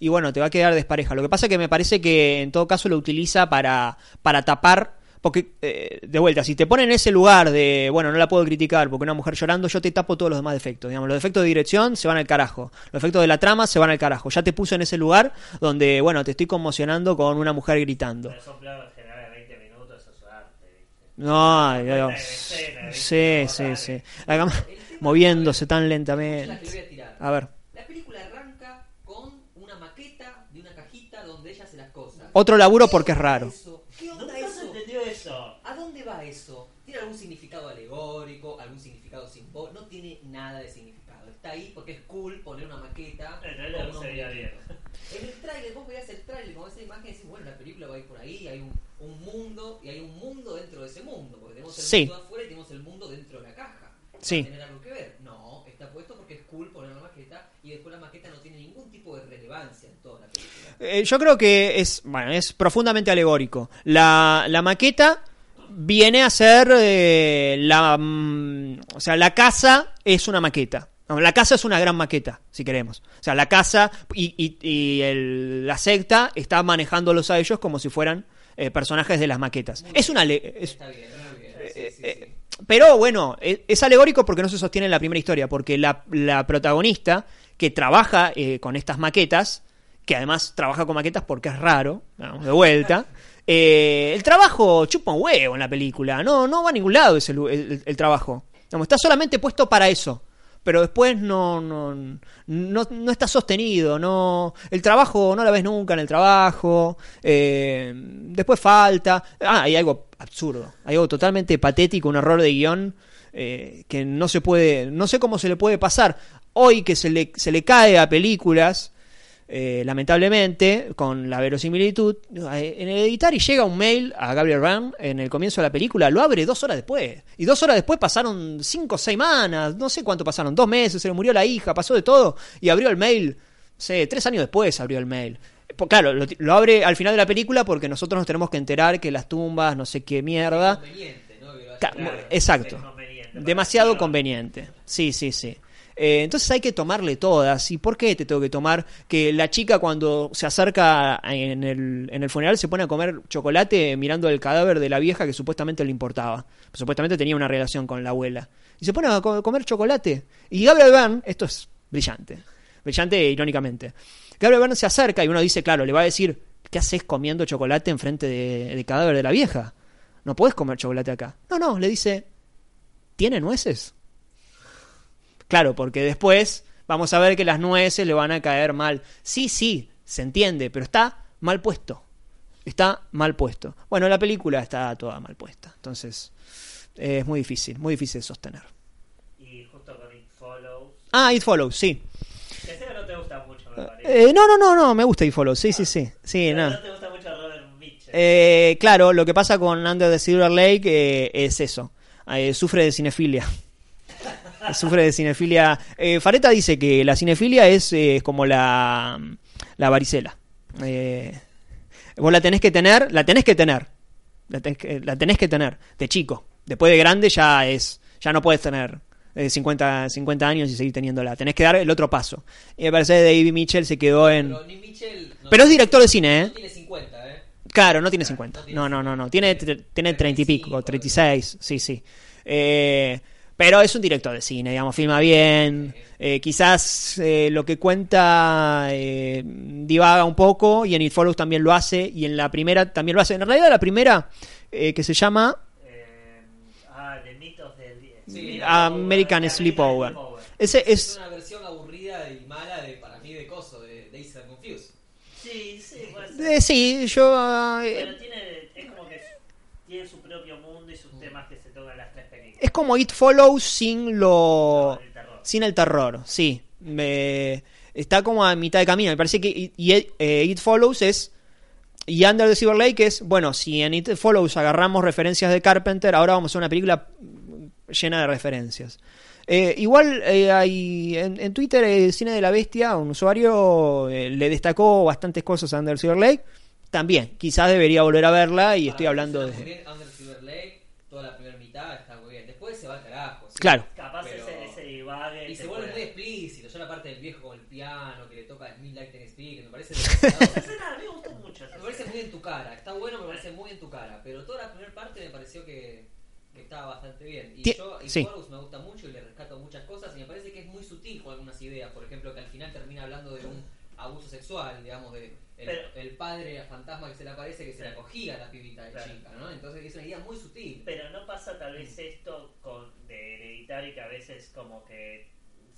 y bueno, te va a quedar despareja. Lo que pasa es que me parece que en todo caso lo utiliza para, para tapar. Porque, eh, de vuelta, si te ponen en ese lugar de, bueno, no la puedo criticar porque una mujer llorando, yo te tapo todos los demás defectos. Digamos, los defectos de dirección se van al carajo. Los defectos de la trama se van al carajo. Ya te puse en ese lugar donde, bueno, te estoy conmocionando con una mujer gritando. Pero son planos generales de 20 minutos, eso es arte, ¿viste? No, escena, Sí, sí, sí. Moviéndose tan lentamente. a ver. La película arranca con una maqueta de una cajita donde ella hace las cosas. Otro laburo ¿Qué porque es raro. eso? ¿Qué onda Nunca se eso? entendió eso. ¿A dónde va eso? ¿Tiene algún significado alegórico? ¿Algún significado simbólico? No tiene nada de significado. Está ahí porque es cool poner una maqueta. El con trailer unos se veía bien. En el tráiler, vos veías el tráiler con esa imagen y decís, bueno, la película va a ir por ahí, hay un, un mundo y hay un mundo dentro de ese mundo. Porque tenemos el Sí. afuera y tenemos el mundo dentro de la caja. ¿Va Sí. a tener algo que ver? No, está puesto porque es cool poner una maqueta y después la maqueta no tiene ningún tipo de relevancia en toda la película. Eh, yo creo que es, bueno, es profundamente alegórico. La, la maqueta viene a ser eh, la, mm, o sea, la casa es una maqueta. No, la casa es una gran maqueta, si queremos. O sea, la casa y, y- y el- la secta está manejándolos a ellos como si fueran eh, personajes de las maquetas. Es una es- Está bien. Sí, sí, eh, sí. pero bueno, es alegórico porque no se sostiene en la primera historia, porque la, la protagonista que trabaja eh, con estas maquetas, que además trabaja con maquetas porque es raro, vamos, de vuelta, [laughs] eh, el trabajo chupa un huevo en la película, no, no va a ningún lado ese, el trabajo, Digamos, está solamente puesto para eso. Pero después no, no, no, no está sostenido, no, el trabajo no la ves nunca en el trabajo, eh, después falta, ah, hay algo absurdo, hay algo totalmente patético, un error de guion eh, que no se puede, no sé cómo se le puede pasar. Hoy que se le, se le cae a películas, eh, lamentablemente, con la verosimilitud, eh, en el editar y llega un mail a Gabriel Byrne en el comienzo de la película, lo abre dos horas después. Y dos horas después pasaron cinco semanas, no sé cuánto pasaron, dos meses, se le murió la hija, pasó de todo, y abrió el mail, sé, tres años después abrió el mail. Claro, lo, lo abre al final de la película porque nosotros nos tenemos que enterar que las tumbas, no sé qué mierda. Conveniente, ¿no? Claro. exacto. Conveniente. Demasiado conveniente. Sí, sí, sí. Eh, entonces hay que tomarle todas. ¿Y por qué te tengo que tomar que la chica cuando se acerca en el, en el funeral se pone a comer chocolate mirando el cadáver de la vieja que supuestamente le importaba? Supuestamente tenía una relación con la abuela. Y se pone a co- comer chocolate. Y Gabriel Byrne, esto es brillante. Brillante irónicamente. Gabriel Byrne se acerca y uno dice, claro, le va a decir, ¿qué haces comiendo chocolate enfrente de, del cadáver de la vieja? No puedes comer chocolate acá. No, no, le dice, ¿tiene nueces? Claro, porque después vamos a ver que las nueces le van a caer mal. Sí, sí, se entiende, pero está mal puesto. Está mal puesto. Bueno, la película está toda mal puesta. Entonces, eh, es muy difícil, muy difícil de sostener. Y justo con It Follows. Ah, It Follows, sí. No te gusta mucho, me parece. Eh, no, no, no, no, me gusta It Follows, sí, sí, sí. Sí, no. no te gusta mucho Robert Mitchell. Eh, claro, lo que pasa con Under the Silver Lake eh, es eso. Eh, sufre de cinefilia. Sufre de cinefilia. Eh, Fareta dice que la cinefilia es eh, como la, la varicela. Eh, vos la tenés que tener, la tenés que tener. La tenés que, la tenés que tener, de chico. Después de grande ya es, ya no puedes tener eh, 50, 50 años y seguir teniéndola. Tenés que dar el otro paso. Y me parece que David Mitchell se quedó en... Pero Nick Mitchell. no- Pero es director de cine, ¿eh? No tiene 50, ¿eh? Claro, no tiene 50. no No, no, no, no. 50. Tiene, Tiene tiene 30 y pico, 35, 36. Sí, sí. Eh, pero es un director de cine, digamos, filma bien. Eh, quizás eh, lo que cuenta eh, divaga un poco y en It Follows también lo hace y en la primera también lo hace. En realidad la primera, eh, que se llama Eh, ah, The Myth of the Sí, American Sleepover. Ese Es es... una versión aburrida y mala de, para mí de coso, de Days and Confused. Sí, sí, puede ser. eh, sí, yo... eh, Pero tiene, es como que tiene su propio mundo y sus temas que se tocan en las tres películas. Es como It Follows sin lo... El. Sin el terror, sí. Me- está como a mitad de camino. Me parece que eh, It Follows es. Y Under the Silver Lake es. Bueno, si en It Follows agarramos referencias de Carpenter, ahora vamos a una película llena de referencias. Eh, igual eh, hay en, en Twitter, eh, Cine de la Bestia, un usuario eh, le destacó bastantes cosas a Under Silver Lake. También, quizás debería volver a verla y estoy hablando de. Under Silver Lake, toda la primera mitad está muy bien. Después se va al carajo. ¿sí? Claro. Capaz Pero- ese, ese Sí, vague. Y se vuelve muy explícito. Yo la parte del viejo con el piano, que le toca Smith Light and Speak, me parece Esa [laughs] demasiado- escena a mí me gustó mucho. Me parece muy en tu cara, está bueno, me parece muy en tu cara. Pero toda la primera parte me pareció que, que estaba bastante bien. Y yo, y sí. Me gusta mucho y le rescato muchas cosas. Y me parece que es muy sutil con algunas ideas. Por ejemplo, que al final termina hablando de un abuso sexual, digamos, de el, Pero- el padre fantasma que se le aparece que se la cogía a la pibita de Claro. chica, ¿no? Entonces es una idea muy sutil. Pero no pasa tal vez esto con de hereditario que a veces como que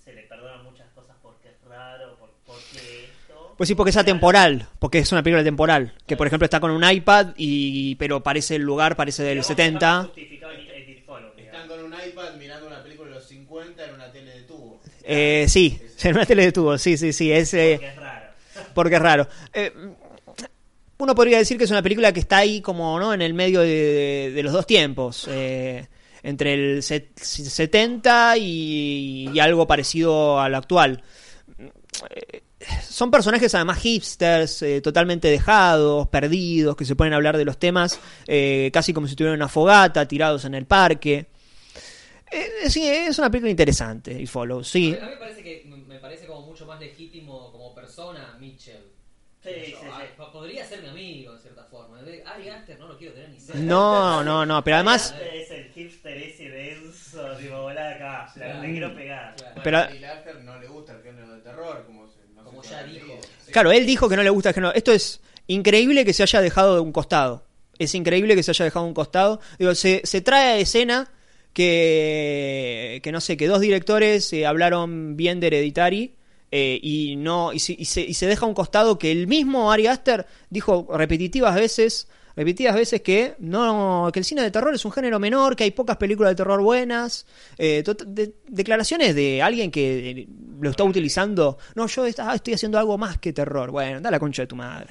se le perdonan muchas cosas porque es raro, por, porque esto. Pues sí, porque es atemporal, porque es una película temporal. Que por ejemplo está con un iPad, y pero parece el lugar, parece del Digamos, 70. está justificado en- en It Follows, Están con un iPad mirando una película de los 50 en una tele de tubo. Eh, sí, en una tele de tubo, sí, sí, sí, es, eh, Porque es raro. [laughs] porque es raro. Eh, uno podría decir que es una película que está ahí como no en el medio de, de- de los dos tiempos, eh, entre el set- 70 y, y algo parecido a lo actual. Eh, Son personajes además hipsters, eh, totalmente dejados, perdidos, que se pueden hablar de los temas eh, casi como si estuvieran en una fogata, tirados en el parque. Eh, sí, es una película interesante, y Follow, sí. A mí, a mí me parece que me parece como mucho más legítimo como persona Mitchell. Sí, sí, sí. ah, po- Podría ser mi amigo en cierta forma. Ari Aster no lo quiero tener ni cerca. No, no, no, pero además... Este es el hipster ese denso, tipo, la, Claro. quiero pegar. Claro. Pero- a no le gusta el género de terror, como, se, no Como sé ya dijo. Sí. Claro, él dijo que no le gusta el género. Esto es increíble que se haya dejado de un costado. Es increíble que se haya dejado de un costado. Digo, se, se trae a escena que, que no sé, que dos directores eh, hablaron bien de Hereditary eh, y no y se, y, se, y se deja a un costado que el mismo Ari Aster dijo repetitivas veces repetidas veces que no que el cine de terror es un género menor que hay pocas películas de terror buenas eh, tot- de- declaraciones de alguien que eh, lo está utilizando no yo esta- ah, estoy haciendo algo más que terror bueno da la concha de tu madre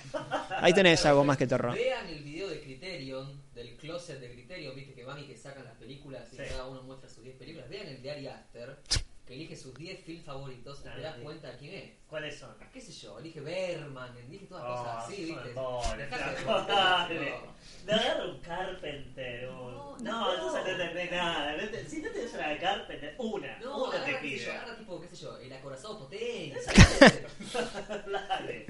ahí tenés algo más que terror Vean el video de Criterion, del closet de Criterion, viste que van y que sacan las películas y Sí. cada uno muestra sus 10 películas. Vean el de Ari Aster, que elige sus 10 films favoritos y te das Ah, cuenta quién es. ¿Cuáles son? ¿Qué sé yo? Elige Berman, cosas así, viste. no. De agarra un Carpenter, un... No, No, no. entonces no entendés nada. no te- Si no tenés una de Carpenter, una, No, una te pide. agarra tipo, qué sé yo, el acorazado potente. [laughs] Dale.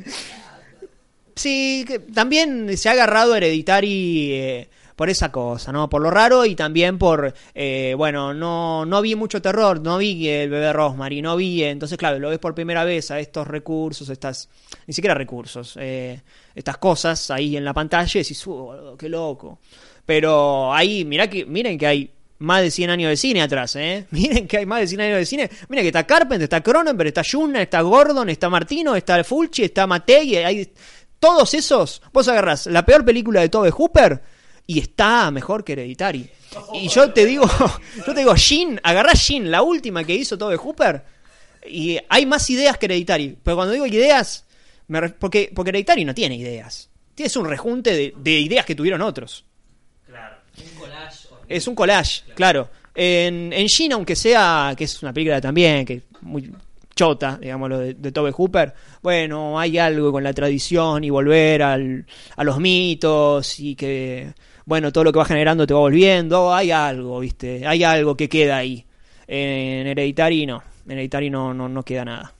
Sí, que también se ha agarrado Hereditary eh, por esa cosa, ¿no? Por lo raro y también por, eh, bueno, no, no vi mucho terror, no vi el bebé Rosemary, no vi, eh, entonces claro, lo ves por primera vez a estos recursos, estas, ni siquiera recursos, eh, estas cosas ahí en la pantalla y decís, "Uh, boludo, qué loco. Pero ahí, mirá que, miren que hay más de 100 años de cine atrás, ¿eh? [laughs] Miren que hay más de 100 años de cine. Miren que está Carpenter, está Cronenberg, está Juna, está Gordon, está Martino, está Fulci, está Matei, hay todos esos. Vos agarrás la peor película de Tobe Hooper y está mejor que Hereditary. Y yo te digo, [laughs] yo te digo, Shin, agarrá Shin, la última que hizo Tobe Hooper, y hay más ideas que Hereditary. Pero cuando digo ideas, me porque, porque Hereditary no tiene ideas. Es un rejunte de, de ideas que tuvieron otros. Claro. Un collage. Es un collage, claro. En, en aunque sea, que es una película también, que es muy chota, digamos, lo de, de Tobe Hooper, bueno, hay algo con la tradición y volver al, a los mitos y que, bueno, todo lo que va generando te va volviendo, hay algo, ¿viste? Hay algo que queda ahí. En Hereditary no, en Hereditary no, no, no queda nada.